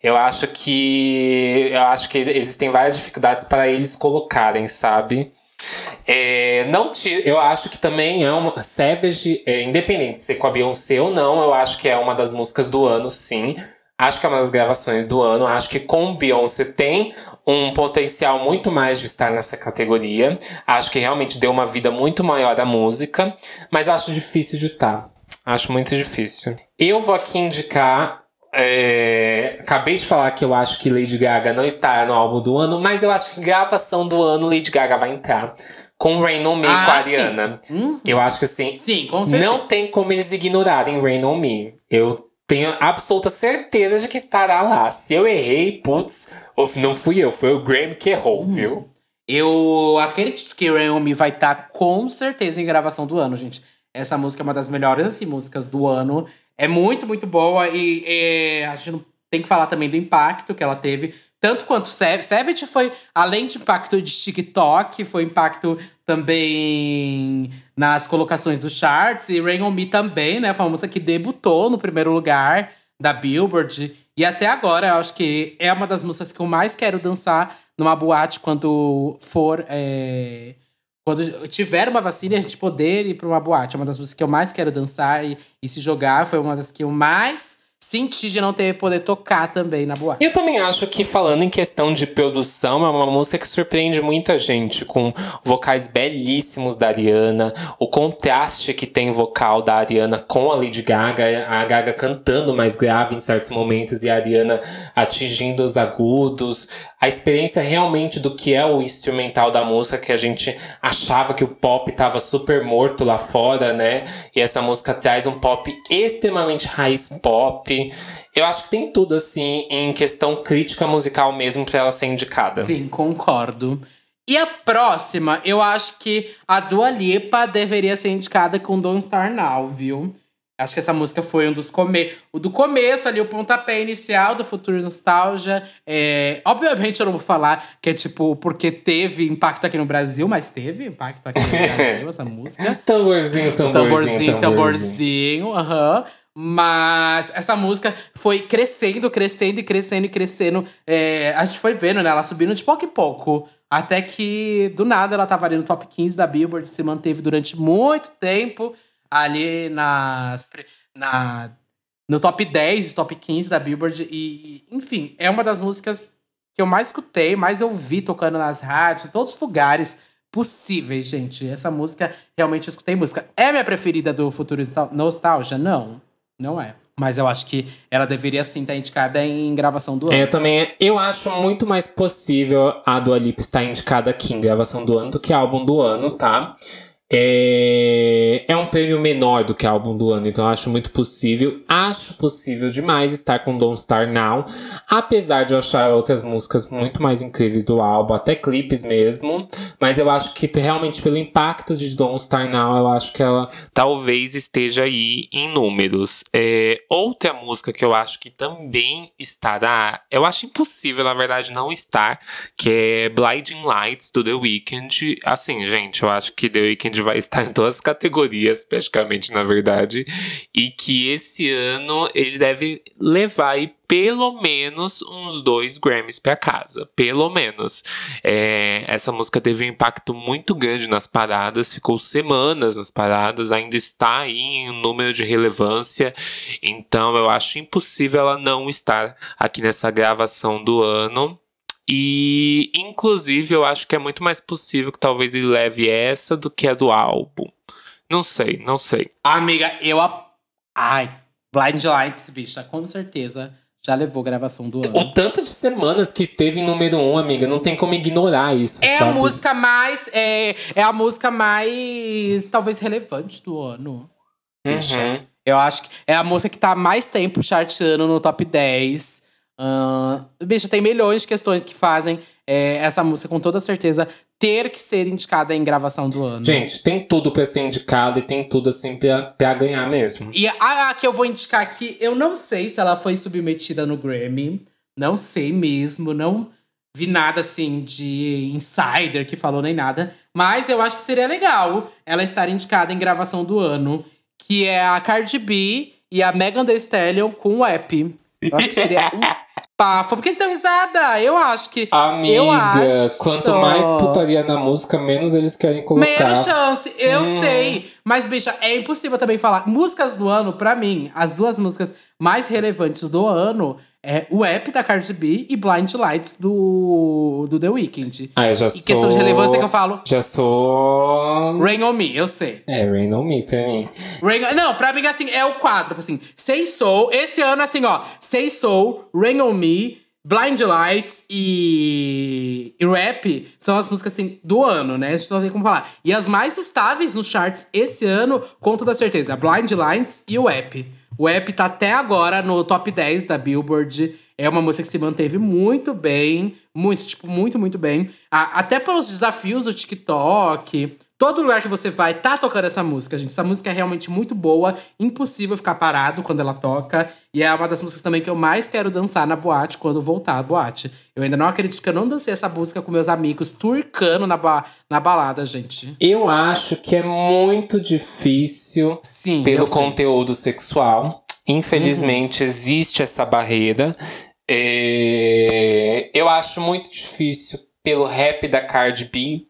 Speaker 2: Eu acho que. Eu acho que existem várias dificuldades para eles colocarem, sabe? É, não tira, eu acho que também é uma. Savage, é, independente de ser com a Beyoncé ou não, eu acho que é uma das músicas do ano, sim. Acho que é uma das gravações do ano. Acho que com Beyoncé tem um potencial muito mais de estar nessa categoria. Acho que realmente deu uma vida muito maior à música. Mas acho difícil de estar. Acho muito difícil. Eu vou aqui indicar. é, acabei de falar que eu acho que Lady Gaga não está no álbum do ano, mas eu acho que gravação do ano Lady Gaga vai entrar. Com Rain On Me
Speaker 1: Ah,
Speaker 2: com a. Ariana.
Speaker 1: Hum?
Speaker 2: Eu acho que assim,
Speaker 1: Sim, com certeza.
Speaker 2: não tem como eles ignorarem Rain On Me. Eu tenho absoluta certeza de que estará lá. Se eu errei, putz, não fui eu, foi o Graham que errou,
Speaker 1: Hum.
Speaker 2: viu?
Speaker 1: Eu acredito que Rain On Me vai estar tá, com certeza em gravação do ano, gente. Essa música é uma das melhores assim, músicas do ano. É muito, muito boa e, e a gente não tem que falar também do impacto que ela teve. Tanto quanto Savage foi, além de impacto de TikTok, foi impacto também nas colocações dos charts. E Rain On Me também, né? Foi uma música que debutou no primeiro lugar da Billboard. E até agora, eu acho que é uma das músicas que eu mais quero dançar numa boate quando for. É, quando tiver uma vacina a gente poder ir para uma boate. É uma das músicas que eu mais quero dançar e, e se jogar. Foi uma das que eu mais senti de não ter poder tocar também na boate.
Speaker 2: Eu também acho que, falando em questão de produção, é uma música que surpreende muita gente, com vocais belíssimos da Ariana, o contraste que tem vocal da Ariana com a Lady Gaga, a Gaga cantando mais grave em certos momentos e a Ariana atingindo os agudos, a experiência realmente do que é o instrumental da música, que a gente achava que o pop tava super morto lá fora, né? E essa música traz um pop extremamente raiz pop, eu acho que tem tudo, assim, em questão crítica musical mesmo pra ela ser indicada.
Speaker 1: Sim, concordo. E a próxima, eu acho que a Dua Lipa deveria ser indicada com Don't Star Now, viu? Acho que essa música foi um dos come o do começo ali, o pontapé inicial do Futuro Nostalgia. É, obviamente eu não vou falar que é tipo porque teve impacto aqui no Brasil, mas teve impacto aqui no [LAUGHS] Brasil essa música.
Speaker 2: tamborzinho, tamborzinho, tamborzinho,
Speaker 1: tamborzinho, aham. Uhum. Mas essa música foi crescendo, crescendo e crescendo e crescendo. É, a gente foi vendo, né? Ela subindo de pouco em pouco. Até que, do nada, ela tava ali no top 15 da Billboard. Se manteve durante muito tempo ali nas, na, no top 10 e top 15 da Billboard. E, enfim, é uma das músicas que eu mais escutei, mais ouvi tocando nas rádios, em todos os lugares possíveis, gente. Essa música, realmente eu escutei música. É minha preferida do Futuro Nostalgia? Não. Não é. Mas eu acho que ela deveria sim estar indicada em gravação do ano.
Speaker 2: É, eu também eu acho muito mais possível a Dua Lipa estar indicada aqui em gravação do ano do que álbum do ano, tá? É, é um prêmio menor do que álbum do ano, então eu acho muito possível. Acho possível demais estar com Don't Star Now, apesar de eu achar outras músicas muito mais incríveis do álbum, até clipes mesmo. Mas eu acho que realmente pelo impacto de Don't Star Now, eu acho que ela talvez esteja aí em números. É, outra música que eu acho que também estará, eu acho impossível, na verdade, não estar, que é Blinding Lights do The Weeknd. Assim, gente, eu acho que The Weeknd vai estar em todas as categorias, praticamente, na verdade. E que esse ano ele deve levar aí pelo menos uns dois Grammys para casa. Pelo menos. É, essa música teve um impacto muito grande nas paradas, ficou semanas nas paradas, ainda está aí em um número de relevância. Então eu acho impossível ela não estar aqui nessa gravação do ano. E, inclusive, eu acho que é muito mais possível que talvez ele leve essa do que a do álbum. Não sei, não sei.
Speaker 1: Amiga, eu. A... Ai, Blind Lights, bicha, com certeza já levou gravação do ano.
Speaker 2: O tanto de semanas que esteve em número um, amiga, não tem como ignorar isso.
Speaker 1: É
Speaker 2: sabe?
Speaker 1: a música mais. É, é a música mais. talvez relevante do ano.
Speaker 2: Uhum.
Speaker 1: Eu acho que é a música que tá mais tempo charteando no top 10. Uh, bicho, tem milhões de questões que fazem é, essa música com toda certeza ter que ser indicada em gravação do ano.
Speaker 2: Gente, tem tudo pra ser indicada e tem tudo assim pra, pra ganhar mesmo.
Speaker 1: E a, a que eu vou indicar aqui, eu não sei se ela foi submetida no Grammy. Não sei mesmo, não vi nada assim de insider que falou nem nada. Mas eu acho que seria legal ela estar indicada em gravação do ano. Que é a Cardi B e a Megan Thee Stallion com o app. Eu acho que seria um [LAUGHS] Bafo, porque você deu risada. Eu acho que.
Speaker 2: Amiga,
Speaker 1: eu acho...
Speaker 2: quanto mais putaria na música, menos eles querem colocar.
Speaker 1: Menos chance, eu hum. sei. Mas, bicha, é impossível também falar. Músicas do ano, pra mim, as duas músicas mais relevantes do ano é o app da Cardi B e Blind Lights do, do The Weeknd.
Speaker 2: Ah, eu já e sou...
Speaker 1: questão de relevância que eu falo.
Speaker 2: Já sou.
Speaker 1: Rain on Me, eu sei.
Speaker 2: É, Rain on Me pra mim.
Speaker 1: Rain... Não, pra mim, assim, é o quadro. Assim, Say Soul. Esse ano, assim, ó. Say Soul, Rain on Me. Blind Lights e... e Rap são as músicas assim do ano, né? A gente não tem como falar. E as mais estáveis nos charts esse ano, com toda certeza, Blind Lights e o App. O app tá até agora no top 10 da Billboard. É uma música que se manteve muito bem, muito, tipo, muito, muito bem. Até pelos desafios do TikTok. Todo lugar que você vai tá tocando essa música, gente. Essa música é realmente muito boa, impossível ficar parado quando ela toca. E é uma das músicas também que eu mais quero dançar na boate quando voltar à boate. Eu ainda não acredito que eu não dancei essa música com meus amigos, turcando na, ba na balada, gente.
Speaker 2: Eu acho que é muito difícil
Speaker 1: Sim,
Speaker 2: pelo conteúdo sexual. Infelizmente, uhum. existe essa barreira. É... Eu acho muito difícil pelo rap da Cardi B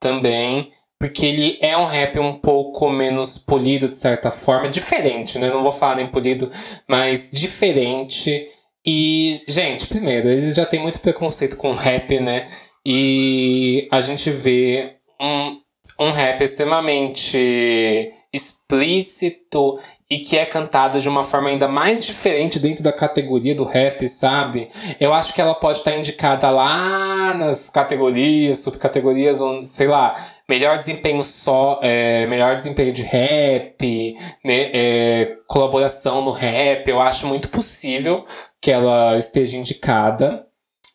Speaker 2: também. Porque ele é um rap um pouco menos polido, de certa forma. Diferente, né? Não vou falar nem polido, mas diferente. E, gente, primeiro, eles já têm muito preconceito com rap, né? E a gente vê um, um rap extremamente explícito e que é cantada de uma forma ainda mais diferente dentro da categoria do rap, sabe? Eu acho que ela pode estar indicada lá nas categorias, subcategorias, sei lá, melhor desempenho só, é, melhor desempenho de rap, né, é, colaboração no rap. Eu acho muito possível que ela esteja indicada,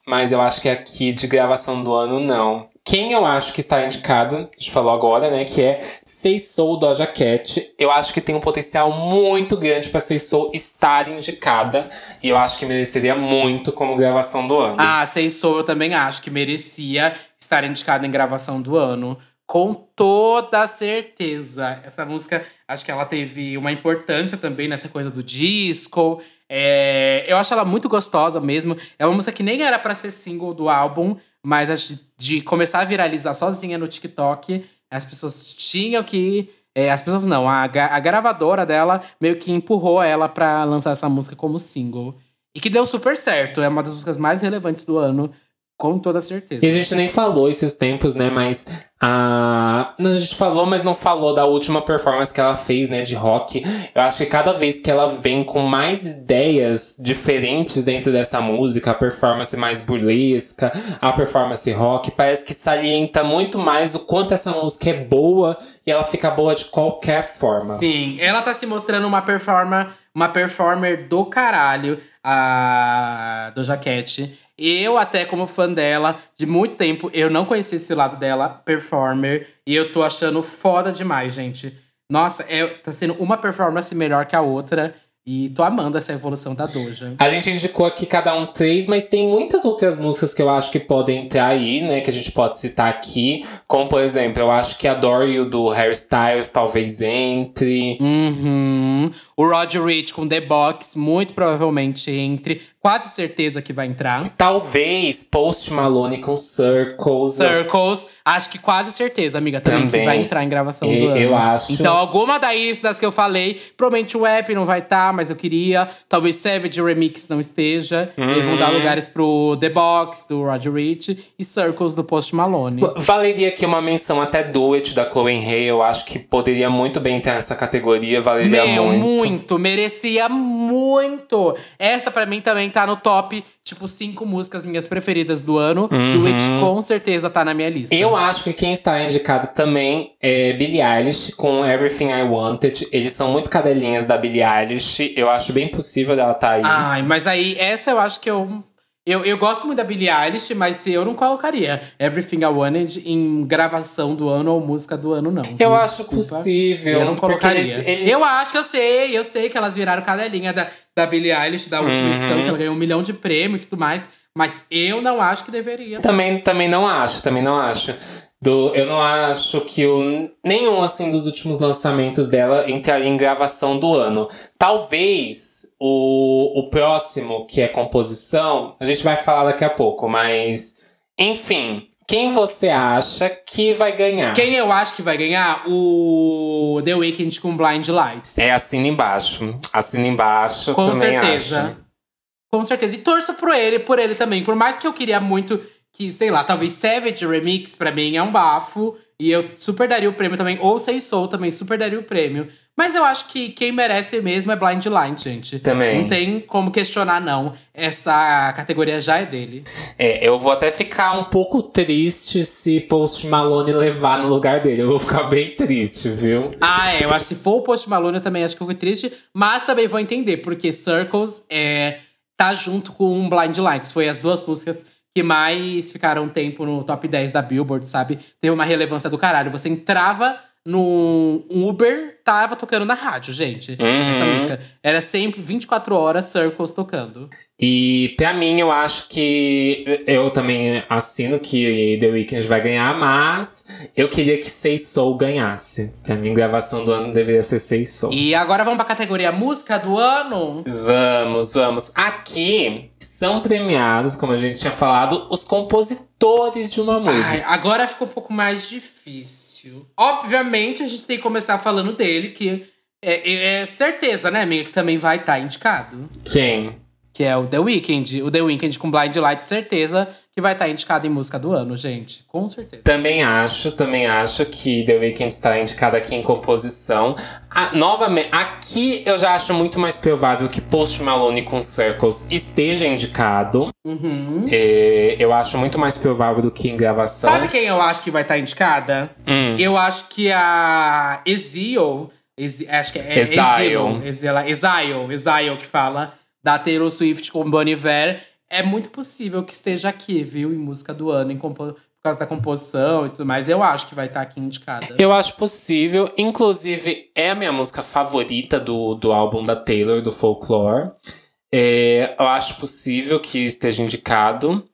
Speaker 2: mas eu acho que aqui de gravação do ano não. Quem eu acho que está indicada, a gente falou agora, né? Que é Sei Soul Doja Cat. Eu acho que tem um potencial muito grande para Sei Soul estar indicada. E eu acho que mereceria muito como gravação do ano.
Speaker 1: Ah, Sei Soul eu também acho que merecia estar indicada em gravação do ano. Com toda certeza. Essa música, acho que ela teve uma importância também nessa coisa do disco. É, eu acho ela muito gostosa mesmo. É uma música que nem era para ser single do álbum, mas de começar a viralizar sozinha no TikTok, as pessoas tinham que. É, as pessoas não, a, a gravadora dela meio que empurrou ela pra lançar essa música como single. E que deu super certo. É uma das músicas mais relevantes do ano. Com toda certeza.
Speaker 2: E a gente nem falou esses tempos, né? Mas a. A gente falou, mas não falou da última performance que ela fez, né? De rock. Eu acho que cada vez que ela vem com mais ideias diferentes dentro dessa música, a performance mais burlesca, a performance rock, parece que salienta muito mais o quanto essa música é boa e ela fica boa de qualquer forma.
Speaker 1: Sim, ela tá se mostrando uma performer, uma performer do caralho, a do Jaquete. Eu, até como fã dela, de muito tempo, eu não conhecia esse lado dela, performer. E eu tô achando foda demais, gente. Nossa, é, tá sendo uma performance melhor que a outra. E tô amando essa evolução da Doja.
Speaker 2: A gente indicou aqui cada um três, mas tem muitas outras músicas que eu acho que podem entrar aí, né? Que a gente pode citar aqui. Como, por exemplo, eu acho que a Dory do Harry Styles talvez entre.
Speaker 1: Uhum. O Roger Rich com The Box, muito provavelmente entre. Quase certeza que vai entrar.
Speaker 2: Talvez Post Malone com Circles.
Speaker 1: Circles. Acho que quase certeza, amiga, também, também. que vai entrar em gravação do ano.
Speaker 2: Eu acho.
Speaker 1: Então, alguma daí das que eu falei, provavelmente o app não vai estar. Tá, mas eu queria. Talvez Savage Remix não esteja. Uhum. E vão dar lugares pro The Box, do Roger Rich, e Circles, do Post Malone.
Speaker 2: Valeria aqui uma menção até Duet, da Chloe Hay. Eu acho que poderia muito bem entrar nessa categoria. Valeria Meu, muito.
Speaker 1: muito. Merecia muito. Essa para mim também tá no top tipo, cinco músicas minhas preferidas do ano. Uhum. Do It com certeza tá na minha lista.
Speaker 2: Eu acho que quem está indicado também é Billie Eilish com Everything I Wanted. Eles são muito cadelinhas da Billie Eilish. Eu acho bem possível dela estar tá aí.
Speaker 1: Ai, mas aí, essa eu acho que eu eu, eu gosto muito da Billie Eilish, mas eu não colocaria Everything I Wanted em gravação do ano ou música do ano, não.
Speaker 2: Eu acho Desculpa. possível.
Speaker 1: Eu não colocaria. Eles, eles... Eu acho que eu sei, eu sei que elas viraram cadelinha da, da Billie Eilish da última uhum. edição, que ela ganhou um milhão de prêmio e tudo mais. Mas eu não acho que deveria.
Speaker 2: Também, também não acho, também não acho. Do, eu não acho que o, nenhum assim dos últimos lançamentos dela entraria em gravação do ano. Talvez o, o próximo, que é composição, a gente vai falar daqui a pouco, mas enfim, quem você acha que vai ganhar?
Speaker 1: Quem eu acho que vai ganhar? O The Weeknd com Blind Lights.
Speaker 2: É, assina embaixo. Assina embaixo, com também certeza. acho.
Speaker 1: Com certeza. E torço por ele, por ele também. Por mais que eu queria muito que, sei lá, talvez Savage Remix pra mim é um bafo. E eu super daria o prêmio também. Ou Sei Soul também super daria o prêmio. Mas eu acho que quem merece mesmo é Blind Line, gente.
Speaker 2: Também.
Speaker 1: Não tem como questionar, não. Essa categoria já é dele.
Speaker 2: É, eu vou até ficar um pouco triste se Post Malone levar no lugar dele. Eu vou ficar bem triste, viu?
Speaker 1: Ah, é. Eu acho que se for o Post Malone, eu também acho que eu fico triste. Mas também vou entender, porque Circles é, tá junto com Blind Lights. Foi as duas músicas que mais ficaram tempo no top 10 da Billboard, sabe? Teve uma relevância do caralho. Você entrava no Uber, tava tocando na rádio, gente.
Speaker 2: Uhum.
Speaker 1: Essa música. Era sempre 24 horas Circles tocando.
Speaker 2: E pra mim, eu acho que eu também assino que The Weeknd vai ganhar, mas eu queria que Say Soul ganhasse. Pra mim, gravação do ano deveria ser Say Soul.
Speaker 1: E agora vamos pra categoria música do ano?
Speaker 2: Vamos, vamos. Aqui são premiados, como a gente tinha falado, os compositores de uma música.
Speaker 1: Ai, agora ficou um pouco mais difícil. Obviamente, a gente tem que começar falando dele, que é, é- certeza, né, amiga, que também vai estar indicado.
Speaker 2: Quem?
Speaker 1: Que é o The Weeknd. O The Weeknd com Blind Light, certeza que vai estar indicado em música do ano, gente. Com certeza.
Speaker 2: Também acho, também acho que The Weeknd está indicado aqui em composição. Ah, novamente, aqui eu já acho muito mais provável que Post Malone com Circles esteja indicado.
Speaker 1: Uhum.
Speaker 2: É, eu acho muito mais provável do que em gravação.
Speaker 1: Sabe quem eu acho que vai estar indicada?
Speaker 2: Hum.
Speaker 1: Eu acho que a Ezio, Ezi- acho que é
Speaker 2: Exile.
Speaker 1: Exile, Exile, Exile que fala, da Taylor Swift com Bon Iver, é muito possível que esteja aqui, viu, em música do ano, em compo- por causa da composição e tudo mais. Eu acho que vai estar aqui indicada.
Speaker 2: Eu acho possível. Inclusive, é a minha música favorita do, do álbum da Taylor, do Folklore. É, eu acho possível que esteja indicado.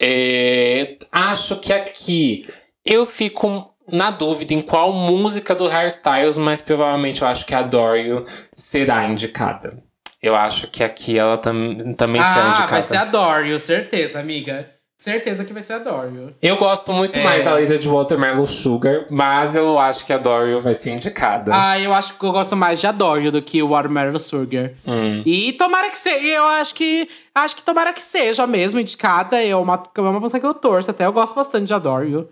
Speaker 2: É, acho que aqui eu fico na dúvida em qual música do Hairstyles, mas provavelmente eu acho que a Dorio será indicada. Eu acho que aqui ela tam, também será
Speaker 1: ah,
Speaker 2: indicada.
Speaker 1: vai ser a Dorio, certeza, amiga. Certeza que vai ser a Dorio.
Speaker 2: Eu gosto muito
Speaker 1: É.
Speaker 2: mais da letra de Watermelon Sugar, mas eu acho que a Dorio vai ser indicada.
Speaker 1: Ah, eu acho que eu gosto mais de Adorio do que o Watermelon Sugar.
Speaker 2: Hum.
Speaker 1: E tomara que seja. Eu acho que. Acho que tomara que seja mesmo indicada. É uma, é uma música que eu torço até. Eu gosto bastante de Adorio.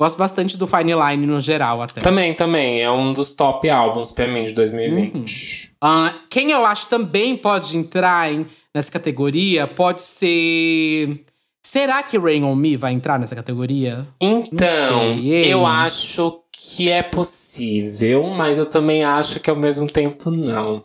Speaker 1: Gosto bastante do Fine Line no geral, até.
Speaker 2: Também, também. É um dos top álbuns pra mim de 2020.
Speaker 1: Ah, quem eu acho também pode entrar em, nessa categoria pode ser. Será que Rain on Me vai entrar nessa categoria?
Speaker 2: Então,
Speaker 1: sei, ei.
Speaker 2: eu acho que é possível, mas eu também acho que ao mesmo tempo não.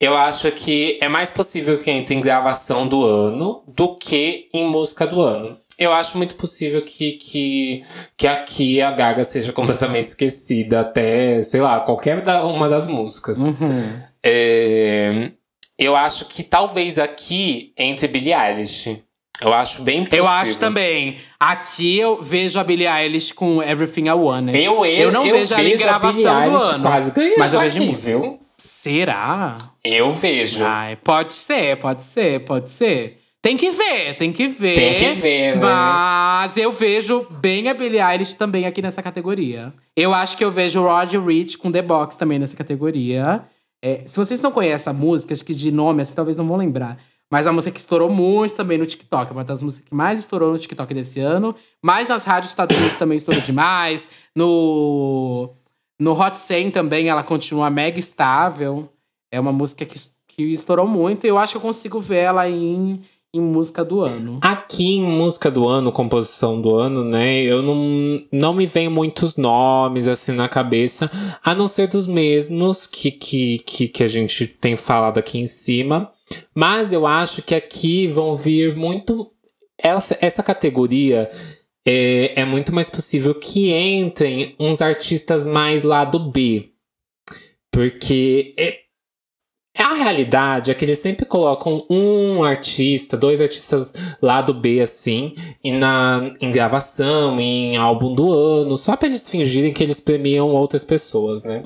Speaker 2: Eu acho que é mais possível que entre em gravação do ano do que em música do ano. Eu acho muito possível que, que, que aqui a Gaga seja [LAUGHS] completamente esquecida até, sei lá, qualquer da, uma das músicas.
Speaker 1: Uhum.
Speaker 2: É, eu acho que talvez aqui entre Billie Eilish. Eu acho bem possível.
Speaker 1: Eu acho também. Aqui eu vejo a Billie Eilish com Everything I Wanted.
Speaker 2: Eu, eu,
Speaker 1: não
Speaker 2: eu
Speaker 1: vejo ela em
Speaker 2: a Billie
Speaker 1: gravação do
Speaker 2: Eilish
Speaker 1: ano.
Speaker 2: Quase ganhando
Speaker 1: mas eu vejo
Speaker 2: viu?
Speaker 1: Será?
Speaker 2: Eu vejo.
Speaker 1: Ai, pode ser, pode ser, pode ser. Tem que ver, tem que ver.
Speaker 2: Tem que ver, né?
Speaker 1: Mas eu vejo bem a Billie Eilish também aqui nessa categoria. Eu acho que eu vejo o Roger Rich com The Box também nessa categoria. É, se vocês não conhecem a música, acho que de nome, assim, talvez não vão lembrar. Mas a música que estourou muito também no TikTok. É uma das músicas que mais estourou no TikTok desse ano. Mas nas rádios Unidos também estourou demais. No, no Hot 100 também ela continua mega estável. É uma música que, que estourou muito. E eu acho que eu consigo ver ela em, em música do ano.
Speaker 2: Aqui em música do ano, composição do ano, né? Eu não, não me vem muitos nomes assim na cabeça, a não ser dos mesmos que, que, que, que a gente tem falado aqui em cima. Mas eu acho que aqui vão vir muito. Essa, essa categoria é, é muito mais possível que entrem uns artistas mais lado B. Porque é, a realidade é que eles sempre colocam um artista, dois artistas lado B, assim, e na, em gravação, em álbum do ano, só pra eles fingirem que eles premiam outras pessoas, né?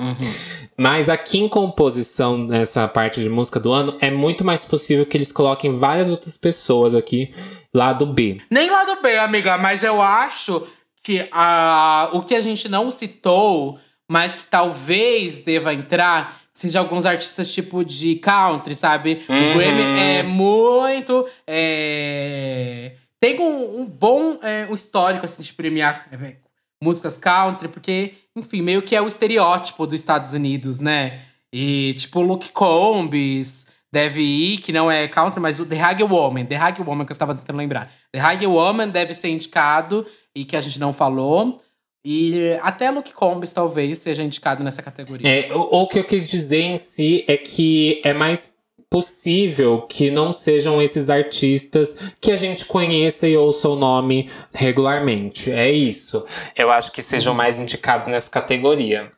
Speaker 2: Mas aqui em composição, nessa parte de música do ano, é muito mais possível que eles coloquem várias outras pessoas aqui lado B.
Speaker 1: Nem lado B, amiga, mas eu acho que a, o que a gente não citou, mas que talvez deva entrar, seja alguns artistas tipo de country, sabe?
Speaker 2: Uhum.
Speaker 1: O Grammy é muito. é, tem um, um bom é, um histórico assim, de premiar é, músicas country, porque, enfim, meio que é o estereótipo dos Estados Unidos, né? E tipo, o Luke Combs deve ir, que não é country, mas o The Hag Woman, The Hag Woman que eu estava tentando lembrar. The Hag Woman deve ser indicado e que a gente não falou. E até Luke Combs talvez seja indicado nessa categoria.
Speaker 2: É, o, o que eu quis dizer em si é que é mais possível que não sejam esses artistas que a gente conheça e ouça o nome regularmente. É isso. Eu acho que sejam mais indicados nessa categoria.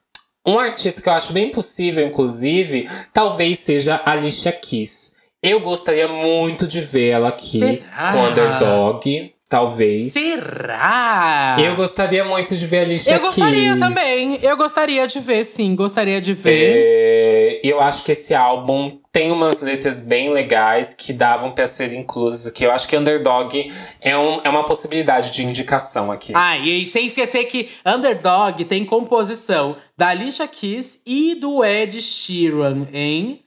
Speaker 2: Um artista que eu acho bem possível, inclusive, talvez seja Alicia Keys. Eu gostaria muito de vê-la aqui
Speaker 1: Será?
Speaker 2: com Underdog. Talvez.
Speaker 1: Será?
Speaker 2: Eu gostaria muito de ver a Alicia
Speaker 1: Eu gostaria também. Eu gostaria de ver, sim. Gostaria de ver.
Speaker 2: É, eu acho que esse álbum tem umas letras bem legais que davam pra ser inclusas aqui. Eu acho que Underdog é, um, é uma possibilidade de indicação aqui.
Speaker 1: Ah, e sem esquecer que Underdog tem composição da Alicia Keys e do Ed Sheeran, hein?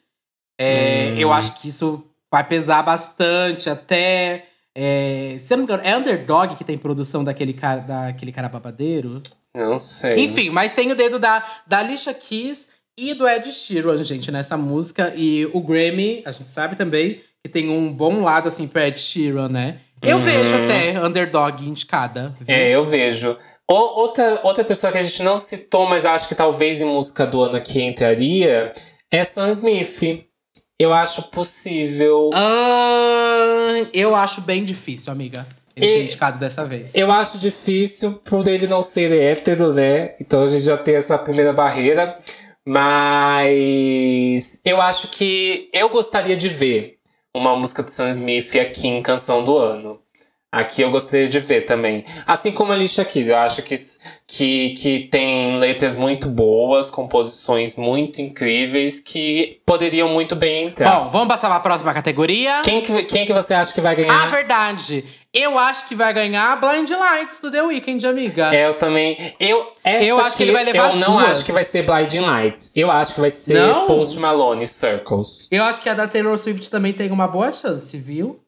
Speaker 1: É,
Speaker 2: Hum.
Speaker 1: Eu acho que isso vai pesar bastante até. É, se eu não me engano, é Underdog que tem produção daquele cara, daquele cara babadeiro?
Speaker 2: Não sei.
Speaker 1: Enfim, mas tem o dedo da, da Alicia Keys e do Ed Sheeran, gente, nessa música. E o Grammy, a gente sabe também que tem um bom lado, assim, pro Ed Sheeran, né? Eu vejo até Underdog indicada. viu?
Speaker 2: É, eu vejo. O- outra, outra pessoa que a gente não citou, mas acho que talvez em música do ano aqui entraria, é Sam Smith. Eu acho possível.
Speaker 1: Ah, eu acho bem difícil, amiga. Ele
Speaker 2: E-
Speaker 1: ser indicado dessa vez.
Speaker 2: Eu acho difícil por ele não ser hétero, né? Então a gente já tem essa primeira barreira. Mas eu acho que eu gostaria de ver uma música do Sam Smith aqui em Canção do Ano. Aqui eu gostaria de ver também. Assim como a Alicia Keys, eu acho que, que, que tem letras muito boas, composições muito incríveis que poderiam muito bem entrar.
Speaker 1: Bom, vamos passar pra próxima categoria.
Speaker 2: quem, que, quem que você acha que vai ganhar?
Speaker 1: Ah, verdade. Eu acho que vai ganhar Blind Lights do The Weeknd, amiga.
Speaker 2: É, Eu também. Eu, essa
Speaker 1: Eu acho que ele vai levar
Speaker 2: Eu não
Speaker 1: duas.
Speaker 2: acho que vai ser Blinding Lights. Eu acho que vai ser
Speaker 1: Não?
Speaker 2: Post Malone Circles.
Speaker 1: Eu acho que a da Taylor Swift também tem uma boa chance, viu?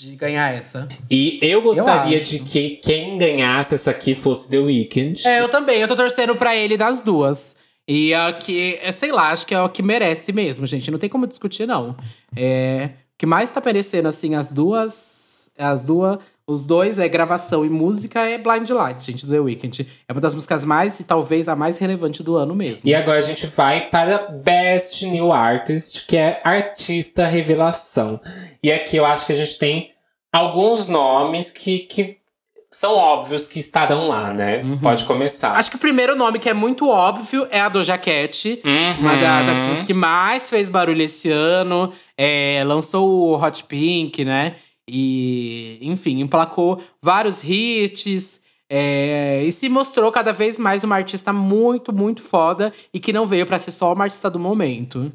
Speaker 1: De ganhar essa.
Speaker 2: E eu gostaria
Speaker 1: acho.
Speaker 2: de que quem ganhasse essa aqui fosse The Weeknd.
Speaker 1: É, eu também. Eu tô torcendo pra ele das duas. E a que, é, sei lá, acho que é o que merece mesmo, gente. Não tem como discutir, não. É, o que mais tá merecendo, assim, as duas. As duas. Os dois é gravação e música é Blind Light, gente, do The Weeknd. É uma das músicas mais, e talvez a mais relevante do ano mesmo.
Speaker 2: E agora a gente vai para Best New Artist, que é Artista Revelação. E aqui eu acho que a gente tem alguns nomes que, que são óbvios que estarão lá, né? Pode começar.
Speaker 1: Uhum. Acho que o primeiro nome que é muito óbvio é a Doja Cat.
Speaker 2: Uhum.
Speaker 1: Uma das artistas que mais fez barulho esse ano. É, lançou o Hot Pink, né? E, enfim, emplacou vários hits. é, e se mostrou cada vez mais uma artista muito, muito foda. E que não veio pra ser só uma artista do momento.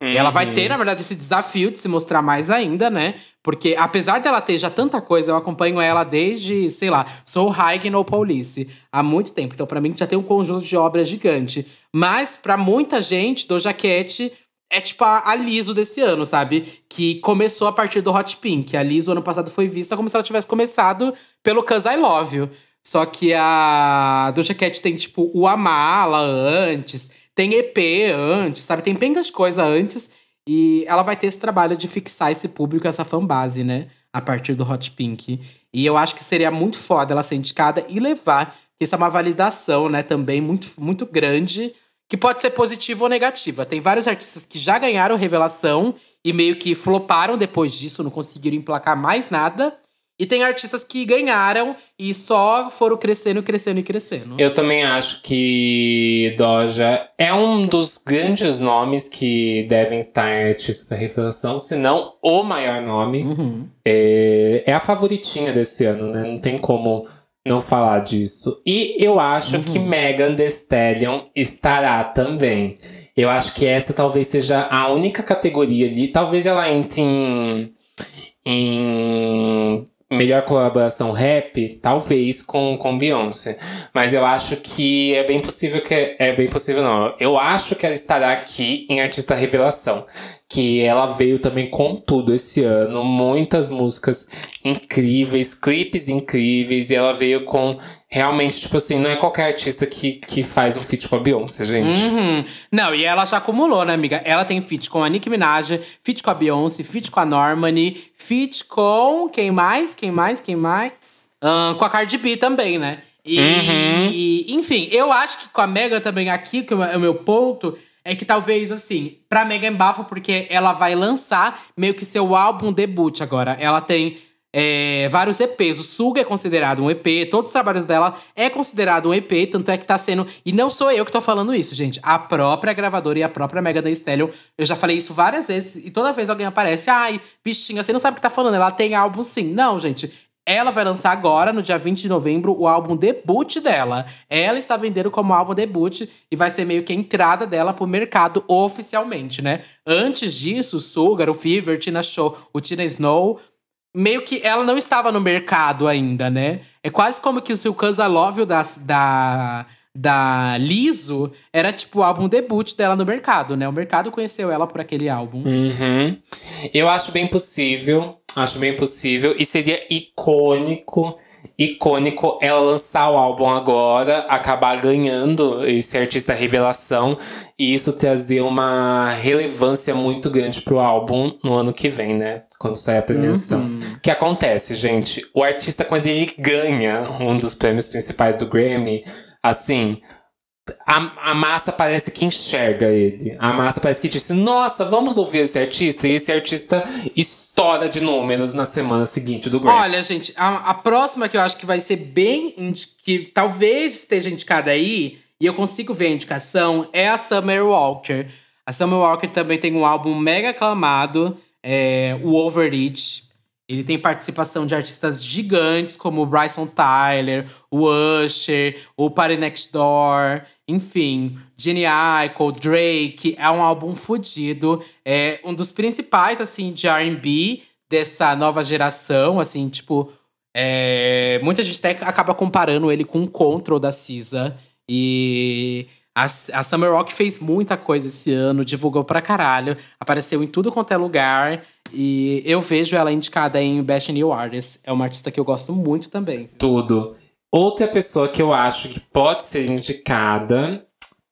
Speaker 1: Ela vai ter, na verdade, esse desafio de se mostrar mais ainda, né? Porque apesar dela ter já tanta coisa, eu acompanho ela desde, sei lá, sou High No Police há muito tempo. Então, pra mim, já tem um conjunto de obras gigante. Mas, pra muita gente, Doja Cat é tipo a, a Liso desse ano, sabe? Que começou a partir do Hot Pink. A Liso, ano passado, foi vista como se ela tivesse começado pelo Cause I Love You. Só que a Doja Cat tem, tipo, o Amala antes, tem EP antes, sabe? Tem pengas coisa antes. E ela vai ter esse trabalho de fixar esse público, essa fanbase, né? A partir do Hot Pink. E eu acho que seria muito foda ela ser indicada e levar. porque Isso é uma validação, né? Também muito, muito grande. Que pode ser positiva ou negativa. Tem vários artistas que já ganharam revelação e meio que floparam depois disso, não conseguiram emplacar mais nada. E tem artistas que ganharam e só foram crescendo, crescendo e crescendo.
Speaker 2: Eu também acho que Doja é um dos grandes nomes que devem estar em Artista da Revelação, se não o maior nome.
Speaker 1: Uhum.
Speaker 2: É, é a favoritinha desse ano, né? Não tem como não falar disso. E eu acho que Megan Thee Stallion estará também. Eu acho que essa talvez seja a única categoria ali. Talvez ela entre em, em melhor colaboração rap, talvez com, com Beyoncé. Mas eu acho que é bem possível que. É bem possível, não. Eu acho que ela estará aqui em Artista Revelação. Que ela veio também com tudo esse ano. Muitas músicas incríveis, clipes incríveis. E ela veio com. Realmente, tipo assim, não é qualquer artista que, que faz um feat com a Beyoncé, gente.
Speaker 1: Uhum. Não, e ela já acumulou, né, amiga? Ela tem feat com a Nicki Minaj, feat com a Beyoncé, feat com a Normani, feat com. Quem mais? Quem mais? Quem mais? Ahn, com a Cardi B também, né? E,
Speaker 2: Uhum.
Speaker 1: e, enfim, eu acho que com a Megan também aqui, que é o meu ponto, é que talvez, assim, pra Megan bafo, porque ela vai lançar meio que seu álbum debut agora. Ela tem é, vários EPs. O Suga é considerado um EP, todos os trabalhos dela é considerado um EP, tanto é que tá sendo. E não sou eu que tô falando isso, gente. A própria gravadora e a própria Mega Thee Stallion. Eu já falei isso várias vezes, e toda vez alguém aparece, ai, bichinha, você não sabe o que tá falando. Ela tem álbum sim. Não, gente. Ela vai lançar agora, no dia 20 de novembro, o álbum debut dela. Ela está vendendo como álbum debut e vai ser meio que a entrada dela pro mercado oficialmente, né? Antes disso, o Sugar, o Fever, Tina Show, o Tina Snow meio que ela não estava no mercado ainda, né? É quase como que o seu Love da, da, da Liso era tipo o álbum debut dela no mercado, né? O mercado conheceu ela por aquele álbum.
Speaker 2: Uhum. Eu acho bem possível, acho bem possível. E seria icônico icônico ela lançar o álbum agora, acabar ganhando esse artista revelação e isso trazer uma relevância muito grande pro álbum no ano que vem, né? Quando sair a premiação. Uhum. O que acontece, gente? O artista, quando ele ganha um dos prêmios principais do Grammy, assim, a, a massa parece que enxerga ele. A massa parece que disse: Nossa, vamos ouvir esse artista. E esse artista estoura de números na semana seguinte do Grammy.
Speaker 1: Olha, gente, a, a próxima que eu acho que vai ser bem. que talvez esteja indicada aí, e eu consigo ver a indicação, é a Summer Walker. A Summer Walker também tem um álbum mega aclamado, é, o Overreach. Ele tem participação de artistas gigantes como o Bryson Tyler, o Usher, o Party Next Door, enfim, Jenny Aiko, Drake. É um álbum fodido. É um dos principais, assim, de R&B dessa nova geração, assim, tipo… É, muita gente até acaba comparando ele com o Control da Cisa. E a, a Summer Rock fez muita coisa esse ano, divulgou pra caralho, apareceu em tudo quanto é lugar. E eu vejo ela indicada em Best New Artist. É uma artista que eu gosto muito também.
Speaker 2: Tudo. Outra pessoa que eu acho que pode ser indicada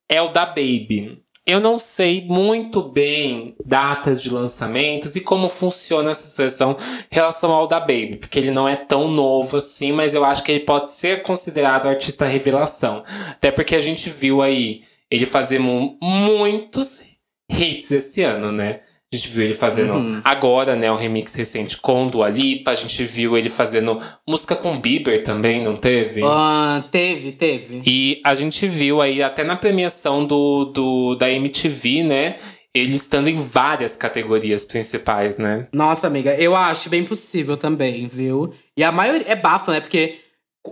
Speaker 2: é o da Baby. Eu não sei muito bem datas de lançamentos e como funciona essa seleção em relação ao da Baby, porque ele não é tão novo assim, mas eu acho que ele pode ser considerado artista revelação. Até porque a gente viu aí ele fazer muitos hits esse ano, né? A gente viu ele fazendo uhum. agora, né, o remix recente com Dua Lipa. A gente viu ele fazendo música com Bieber também, não teve?
Speaker 1: Uh, teve, teve.
Speaker 2: E a gente viu aí até na premiação do, do da MTV, né? Ele estando em várias categorias principais, né?
Speaker 1: Nossa, amiga, eu acho bem possível também, viu? E a maioria é bafo, né? Porque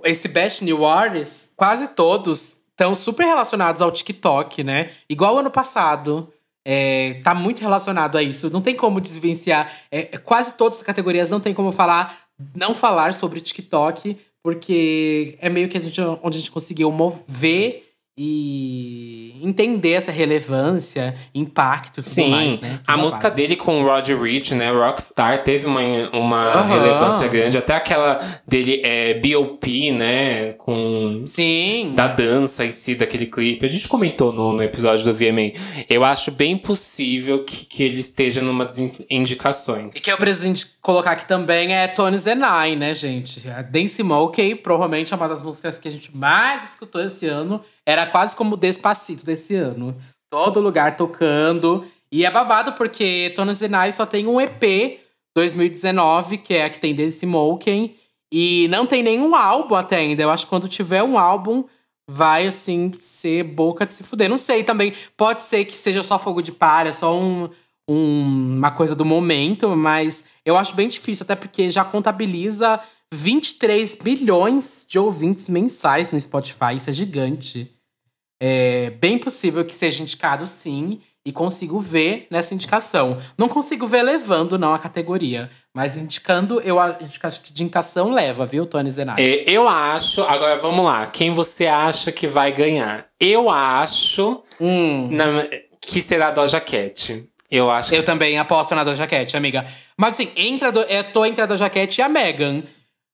Speaker 1: esse Best New Artists, quase todos estão super relacionados ao TikTok, né? Igual ano passado. É, tá muito relacionado a isso. Não tem como desvenciar. É, quase todas as categorias não tem como falar, não falar sobre TikTok, porque é meio que a gente, onde a gente conseguiu mover e entender essa relevância, impacto tudo
Speaker 2: Sim,
Speaker 1: mais, né?
Speaker 2: a música dele com o Roger Rich, né, Rockstar, teve uma, uma uhum. relevância grande. Até aquela dele, é, B.O.P., né, com...
Speaker 1: Sim.
Speaker 2: Da dança em si, daquele clipe. A gente comentou no, no episódio do VMA. Eu acho bem possível que, que ele esteja numa das indicações.
Speaker 1: E que eu preciso colocar aqui também é Tony Zenai, né, gente? A Dance Monkey, provavelmente é uma das músicas que a gente mais escutou esse ano. Era quase como o Despacito desse ano. Todo lugar tocando. E é babado porque Tony Zenai só tem um EP 2019, que é a que tem The Smoking. E não tem nenhum álbum até ainda. Eu acho que quando tiver um álbum, vai, assim, ser boca de se fuder. Não sei também. Pode ser que seja só fogo de palha, só um, um, uma coisa do momento. Mas eu acho bem difícil, até porque já contabiliza 23 milhões de ouvintes mensais no Spotify. Isso é gigante. É bem possível que seja indicado sim e consigo ver nessa indicação. Não consigo ver levando, não, a categoria. Mas indicando, eu acho que de indicação leva, viu, Tony Zenati?
Speaker 2: É, eu acho. Agora vamos lá. Quem você acha que vai ganhar? Eu acho
Speaker 1: hum.
Speaker 2: na, que será a Doja Cat. Eu acho.
Speaker 1: Eu que... também aposto na Doja Cat, amiga. Mas assim, entra do, eu tô entre a Doja Cat e a Megan.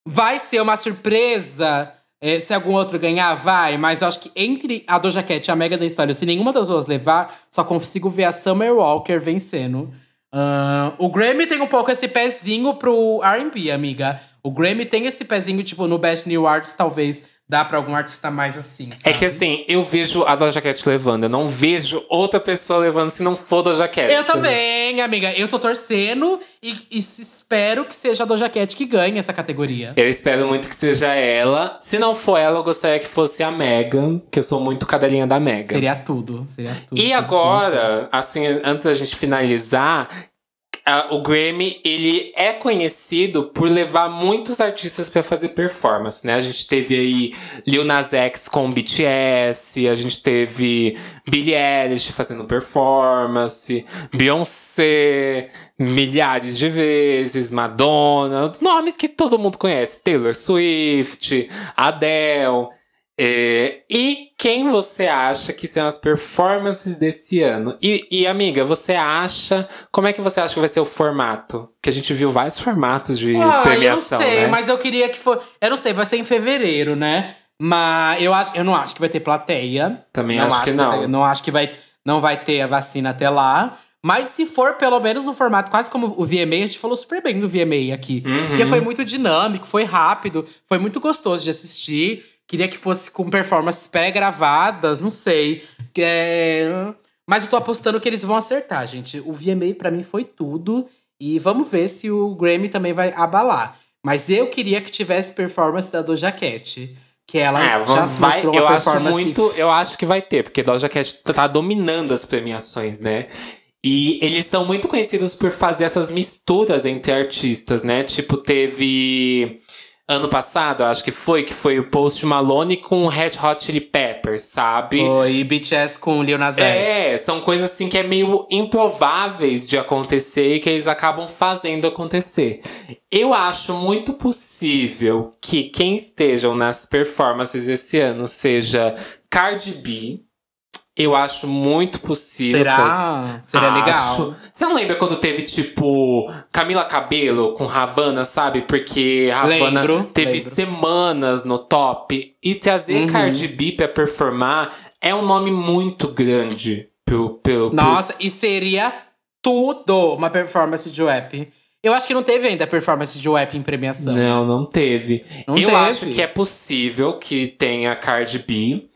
Speaker 1: Vai ser uma surpresa é, se algum outro ganhar, vai. Mas eu acho que entre a Doja Cat e a Mega da História, se nenhuma das duas levar, só consigo ver a Summer Walker vencendo. Uh, o Grammy tem um pouco esse pezinho pro R&B, amiga. O Grammy tem esse pezinho, tipo, no Best New Artist, talvez dá pra algum artista mais assim. Sabe?
Speaker 2: É que assim, eu vejo a Doja Cat levando. Eu não vejo outra pessoa levando se não for Doja Cat.
Speaker 1: Eu também, amiga. Eu tô torcendo e, e espero que seja a Doja Cat que ganhe essa categoria.
Speaker 2: Eu espero muito que seja ela. Se não for ela, eu gostaria que fosse a Megan, que eu sou muito cadelinha da Megan.
Speaker 1: Seria tudo, seria tudo.
Speaker 2: E agora,
Speaker 1: tudo.
Speaker 2: assim, antes da gente finalizar, o Grammy, ele é conhecido por levar muitos artistas pra fazer performance, né? A gente teve aí Lil Nas X com BTS, a gente teve Billie Eilish fazendo performance, Beyoncé milhares de vezes, Madonna, nomes que todo mundo conhece, Taylor Swift, Adele. É, e quem você acha que são as performances desse ano? E, e, amiga, você acha. Como é que você acha que vai ser o formato? Que a gente viu vários formatos de
Speaker 1: Ah,
Speaker 2: premiação.
Speaker 1: eu não sei,
Speaker 2: né?
Speaker 1: mas eu queria que fosse. Eu não sei, vai ser em fevereiro, né? Mas eu, acho, eu não acho que vai ter plateia.
Speaker 2: Também
Speaker 1: Não
Speaker 2: acho que
Speaker 1: vai
Speaker 2: não.
Speaker 1: ter- não acho que vai, não vai ter a vacina até lá. Mas se for pelo menos no formato quase como o VMA, a gente falou super bem do VMA aqui.
Speaker 2: Uhum.
Speaker 1: Porque foi muito dinâmico, foi rápido, foi muito gostoso de assistir. Queria que fosse com performances pré-gravadas, não sei. É, Mas eu tô apostando que eles vão acertar, gente. O VMA pra mim foi tudo. E vamos ver se o Grammy também vai abalar. Mas eu queria que tivesse performance da Doja Cat. Que ela
Speaker 2: É,
Speaker 1: já
Speaker 2: vai,
Speaker 1: mostrou uma
Speaker 2: eu acho
Speaker 1: performance
Speaker 2: muito, eu acho que vai ter, porque Doja Cat tá dominando as premiações, né? E eles são muito conhecidos por fazer essas misturas entre artistas, né? Tipo, teve ano passado, acho que foi, que foi o Post Malone com o Red Hot Chili Peppers, sabe?
Speaker 1: Foi BTS com Lil Nas X.
Speaker 2: É, são coisas assim que é meio improváveis de acontecer e que eles acabam fazendo acontecer. Eu acho muito possível que quem estejam nas performances esse ano seja Cardi B. Eu acho muito possível.
Speaker 1: Será? Seria
Speaker 2: Acho.
Speaker 1: legal.
Speaker 2: Você não lembra quando teve, tipo, Camila Cabelo com Havana, sabe? Porque Havana
Speaker 1: Lembro,
Speaker 2: teve
Speaker 1: lembro.
Speaker 2: semanas no top. E trazer
Speaker 1: Uhum.
Speaker 2: Cardi B pra performar é um nome muito grande pro. pro, pro-
Speaker 1: Nossa, e seria tudo uma performance de rap. Eu acho que não teve ainda performance de rap em premiação.
Speaker 2: Não, não teve.
Speaker 1: Não
Speaker 2: eu
Speaker 1: teve.
Speaker 2: acho que é possível que tenha Cardi B.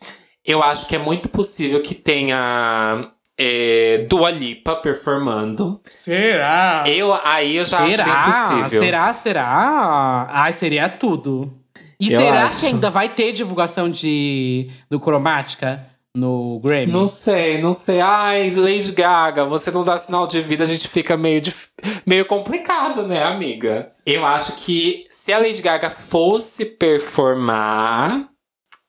Speaker 2: Eu acho que é muito possível que tenha é, Dua Lipa performando.
Speaker 1: Será?
Speaker 2: Eu, aí eu já
Speaker 1: será?
Speaker 2: acho bem possível.
Speaker 1: Será? Será? Ai, seria tudo. E
Speaker 2: Eu
Speaker 1: será
Speaker 2: acho.
Speaker 1: que ainda vai ter divulgação de do Cromática no Grammy?
Speaker 2: Não sei, não sei. Ai, Lady Gaga, você não dá sinal de vida, a gente fica meio, dif- meio complicado, né, amiga? Eu acho que se a Lady Gaga fosse performar,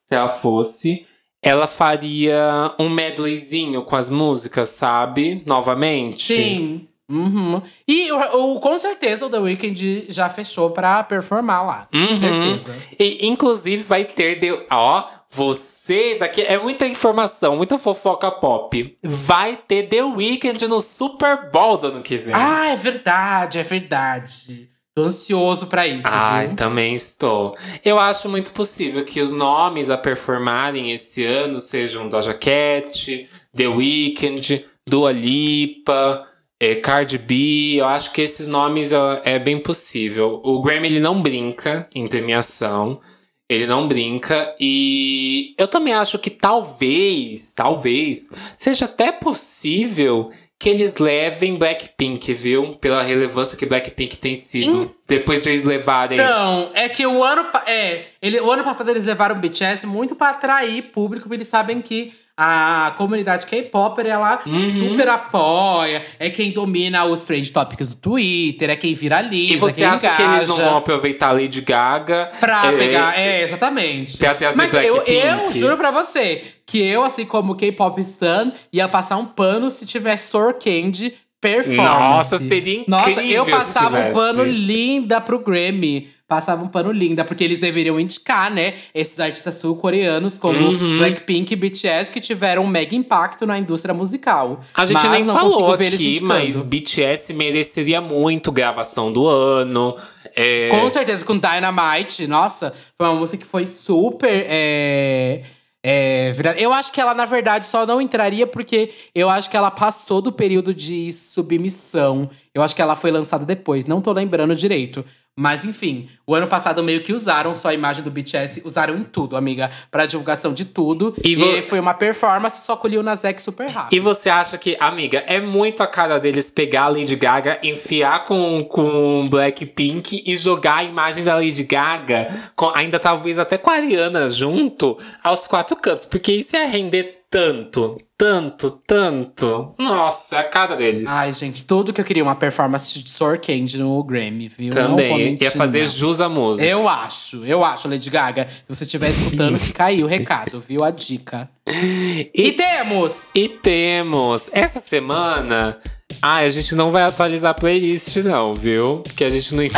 Speaker 2: se ela fosse, ela faria um medleyzinho com as músicas, sabe? Novamente.
Speaker 1: Sim. Uhum. E o, o- com certeza o The Weeknd já fechou pra performar lá. Com
Speaker 2: Uhum.
Speaker 1: certeza.
Speaker 2: E, inclusive, vai ter. De... Ó, vocês aqui. É muita informação, muita fofoca pop. Vai ter The Weeknd no Super Bowl do ano que vem.
Speaker 1: Ah, é verdade, é verdade. Tô ansioso pra isso,
Speaker 2: Ai,
Speaker 1: viu?
Speaker 2: também estou. Eu acho muito possível que os nomes a performarem esse ano sejam Doja Cat, The Weeknd, Dua Lipa, eh, Cardi B. Eu acho que esses nomes ó, é bem possível. O Grammy ele não brinca em premiação. Ele não brinca. E eu também acho que talvez, talvez, seja até possível que eles levem Blackpink, viu? Pela relevância que Blackpink tem sido. Depois de eles levarem.
Speaker 1: Então, é que o ano, é, ele, o ano passado eles levaram o BTS muito pra atrair público, porque eles sabem que a comunidade K-pop, ela
Speaker 2: Uhum.
Speaker 1: super apoia, é quem domina os trend topics do Twitter, é quem viraliza,
Speaker 2: E você acha que eles não
Speaker 1: engaja.
Speaker 2: vão aproveitar a Lady Gaga?
Speaker 1: Pra
Speaker 2: é,
Speaker 1: pegar, é, exatamente.
Speaker 2: Pra trazer
Speaker 1: Mas eu, eu juro pra você que eu, assim como K-pop stan, ia passar um pano se tivesse Sour Candy performance.
Speaker 2: Nossa, seria
Speaker 1: Nossa,
Speaker 2: incrível
Speaker 1: eu
Speaker 2: se
Speaker 1: passava um pano linda pro Grammy. Passava um pano linda, porque eles deveriam indicar, né, esses artistas sul-coreanos como
Speaker 2: Uhum.
Speaker 1: Blackpink e BTS que tiveram um mega impacto na indústria musical.
Speaker 2: A gente
Speaker 1: Mas
Speaker 2: nem
Speaker 1: não
Speaker 2: falou
Speaker 1: ver eles
Speaker 2: aqui, mas BTS mereceria muito gravação do ano. É,
Speaker 1: Com certeza, com Dynamite, nossa, foi uma música que foi super. É, é, eu acho que ela, na verdade, só não entraria porque eu acho que ela passou do período de submissão. Eu acho que ela foi lançada depois, não tô lembrando direito. Mas enfim, o ano passado meio que usaram só a imagem do BTS, usaram em tudo, amiga, pra divulgação de tudo.
Speaker 2: E
Speaker 1: E,
Speaker 2: vo-
Speaker 1: foi uma performance, só colheu na Zek super rápido.
Speaker 2: E você acha que, amiga, é muito a cara deles pegar a Lady Gaga, enfiar com, com Blackpink e jogar a imagem da Lady Gaga, com, ainda talvez até com a Ariana junto, aos quatro cantos. Porque isso ia render tanto, tanto, tanto. Nossa, é a cara deles.
Speaker 1: Ai, gente, tudo que eu queria, uma performance de Sorkand no Grammy, viu?
Speaker 2: Também. Ia fazer jus à música.
Speaker 1: Eu acho, eu acho, Lady Gaga. Se você estiver escutando, [LAUGHS] fica aí o recado, viu? A dica. E,
Speaker 2: E,
Speaker 1: temos!
Speaker 2: e temos, essa semana. Ai, a gente não vai atualizar a playlist, não, viu? Porque a gente não. [LAUGHS]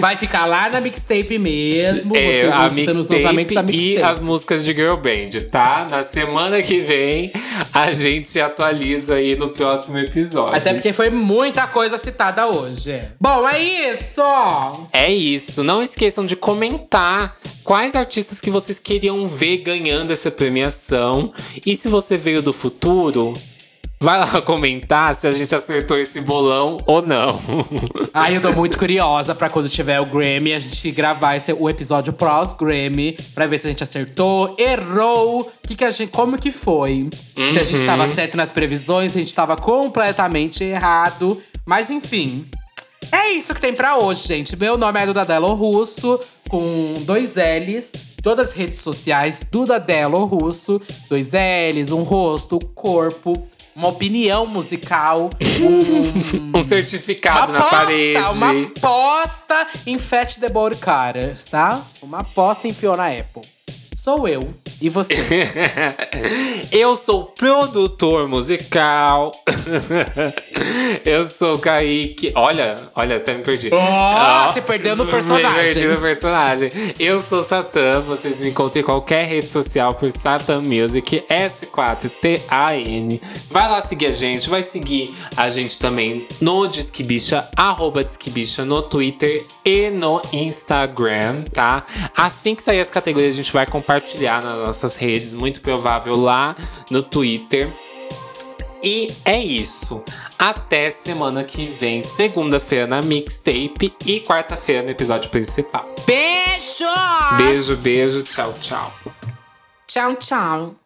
Speaker 1: Vai ficar lá na mixtape mesmo.
Speaker 2: É, a
Speaker 1: da
Speaker 2: mixtape e
Speaker 1: mixtape.
Speaker 2: as músicas de Girl Band, tá? Na semana que vem a gente atualiza aí no próximo episódio.
Speaker 1: Até porque foi muita coisa citada hoje. Bom, é isso!
Speaker 2: É isso. Não esqueçam de comentar quais artistas que vocês queriam ver ganhando essa premiação. E se você veio do futuro, vai lá comentar se a gente acertou esse bolão ou não.
Speaker 1: Ai, eu tô muito curiosa pra quando tiver o Grammy, a gente gravar esse, o episódio pós-Grammy, pra ver se a gente acertou, errou, que que a gente, como que foi. Se a gente
Speaker 2: Uhum.
Speaker 1: tava certo nas previsões, se a gente tava completamente errado. Mas enfim. É isso que tem pra hoje, gente. Meu nome é Dudadelo Russo, com dois L's. Todas as redes sociais, Dudadelo Russo. Dois L's, um rosto, corpo, uma opinião musical, um [LAUGHS]
Speaker 2: um certificado na
Speaker 1: posta,
Speaker 2: parede.
Speaker 1: Uma posta em Fat the Board Caras, tá? Uma posta em Fiona Apple. Sou eu. E você? [LAUGHS]
Speaker 2: Eu sou produtor musical. [LAUGHS] Eu sou o Kaique. Olha, olha, até me perdi.
Speaker 1: Oh, você perdeu no [LAUGHS] personagem.
Speaker 2: Me perdi no personagem. Eu sou Satan. Vocês me encontram em qualquer rede social por Satan Music, S4TAN. Vai lá seguir a gente. Vai seguir a gente também no Disque Bicha, arroba Disque Bicha, no Twitter e no Instagram, tá? Assim que sair as categorias, a gente vai compartilhar nas nossas redes, muito provável lá no Twitter. E é isso. Até semana que vem, segunda-feira na mixtape e quarta-feira no episódio principal.
Speaker 1: Beijo!
Speaker 2: Beijo, beijo, tchau, tchau.
Speaker 1: Tchau, tchau.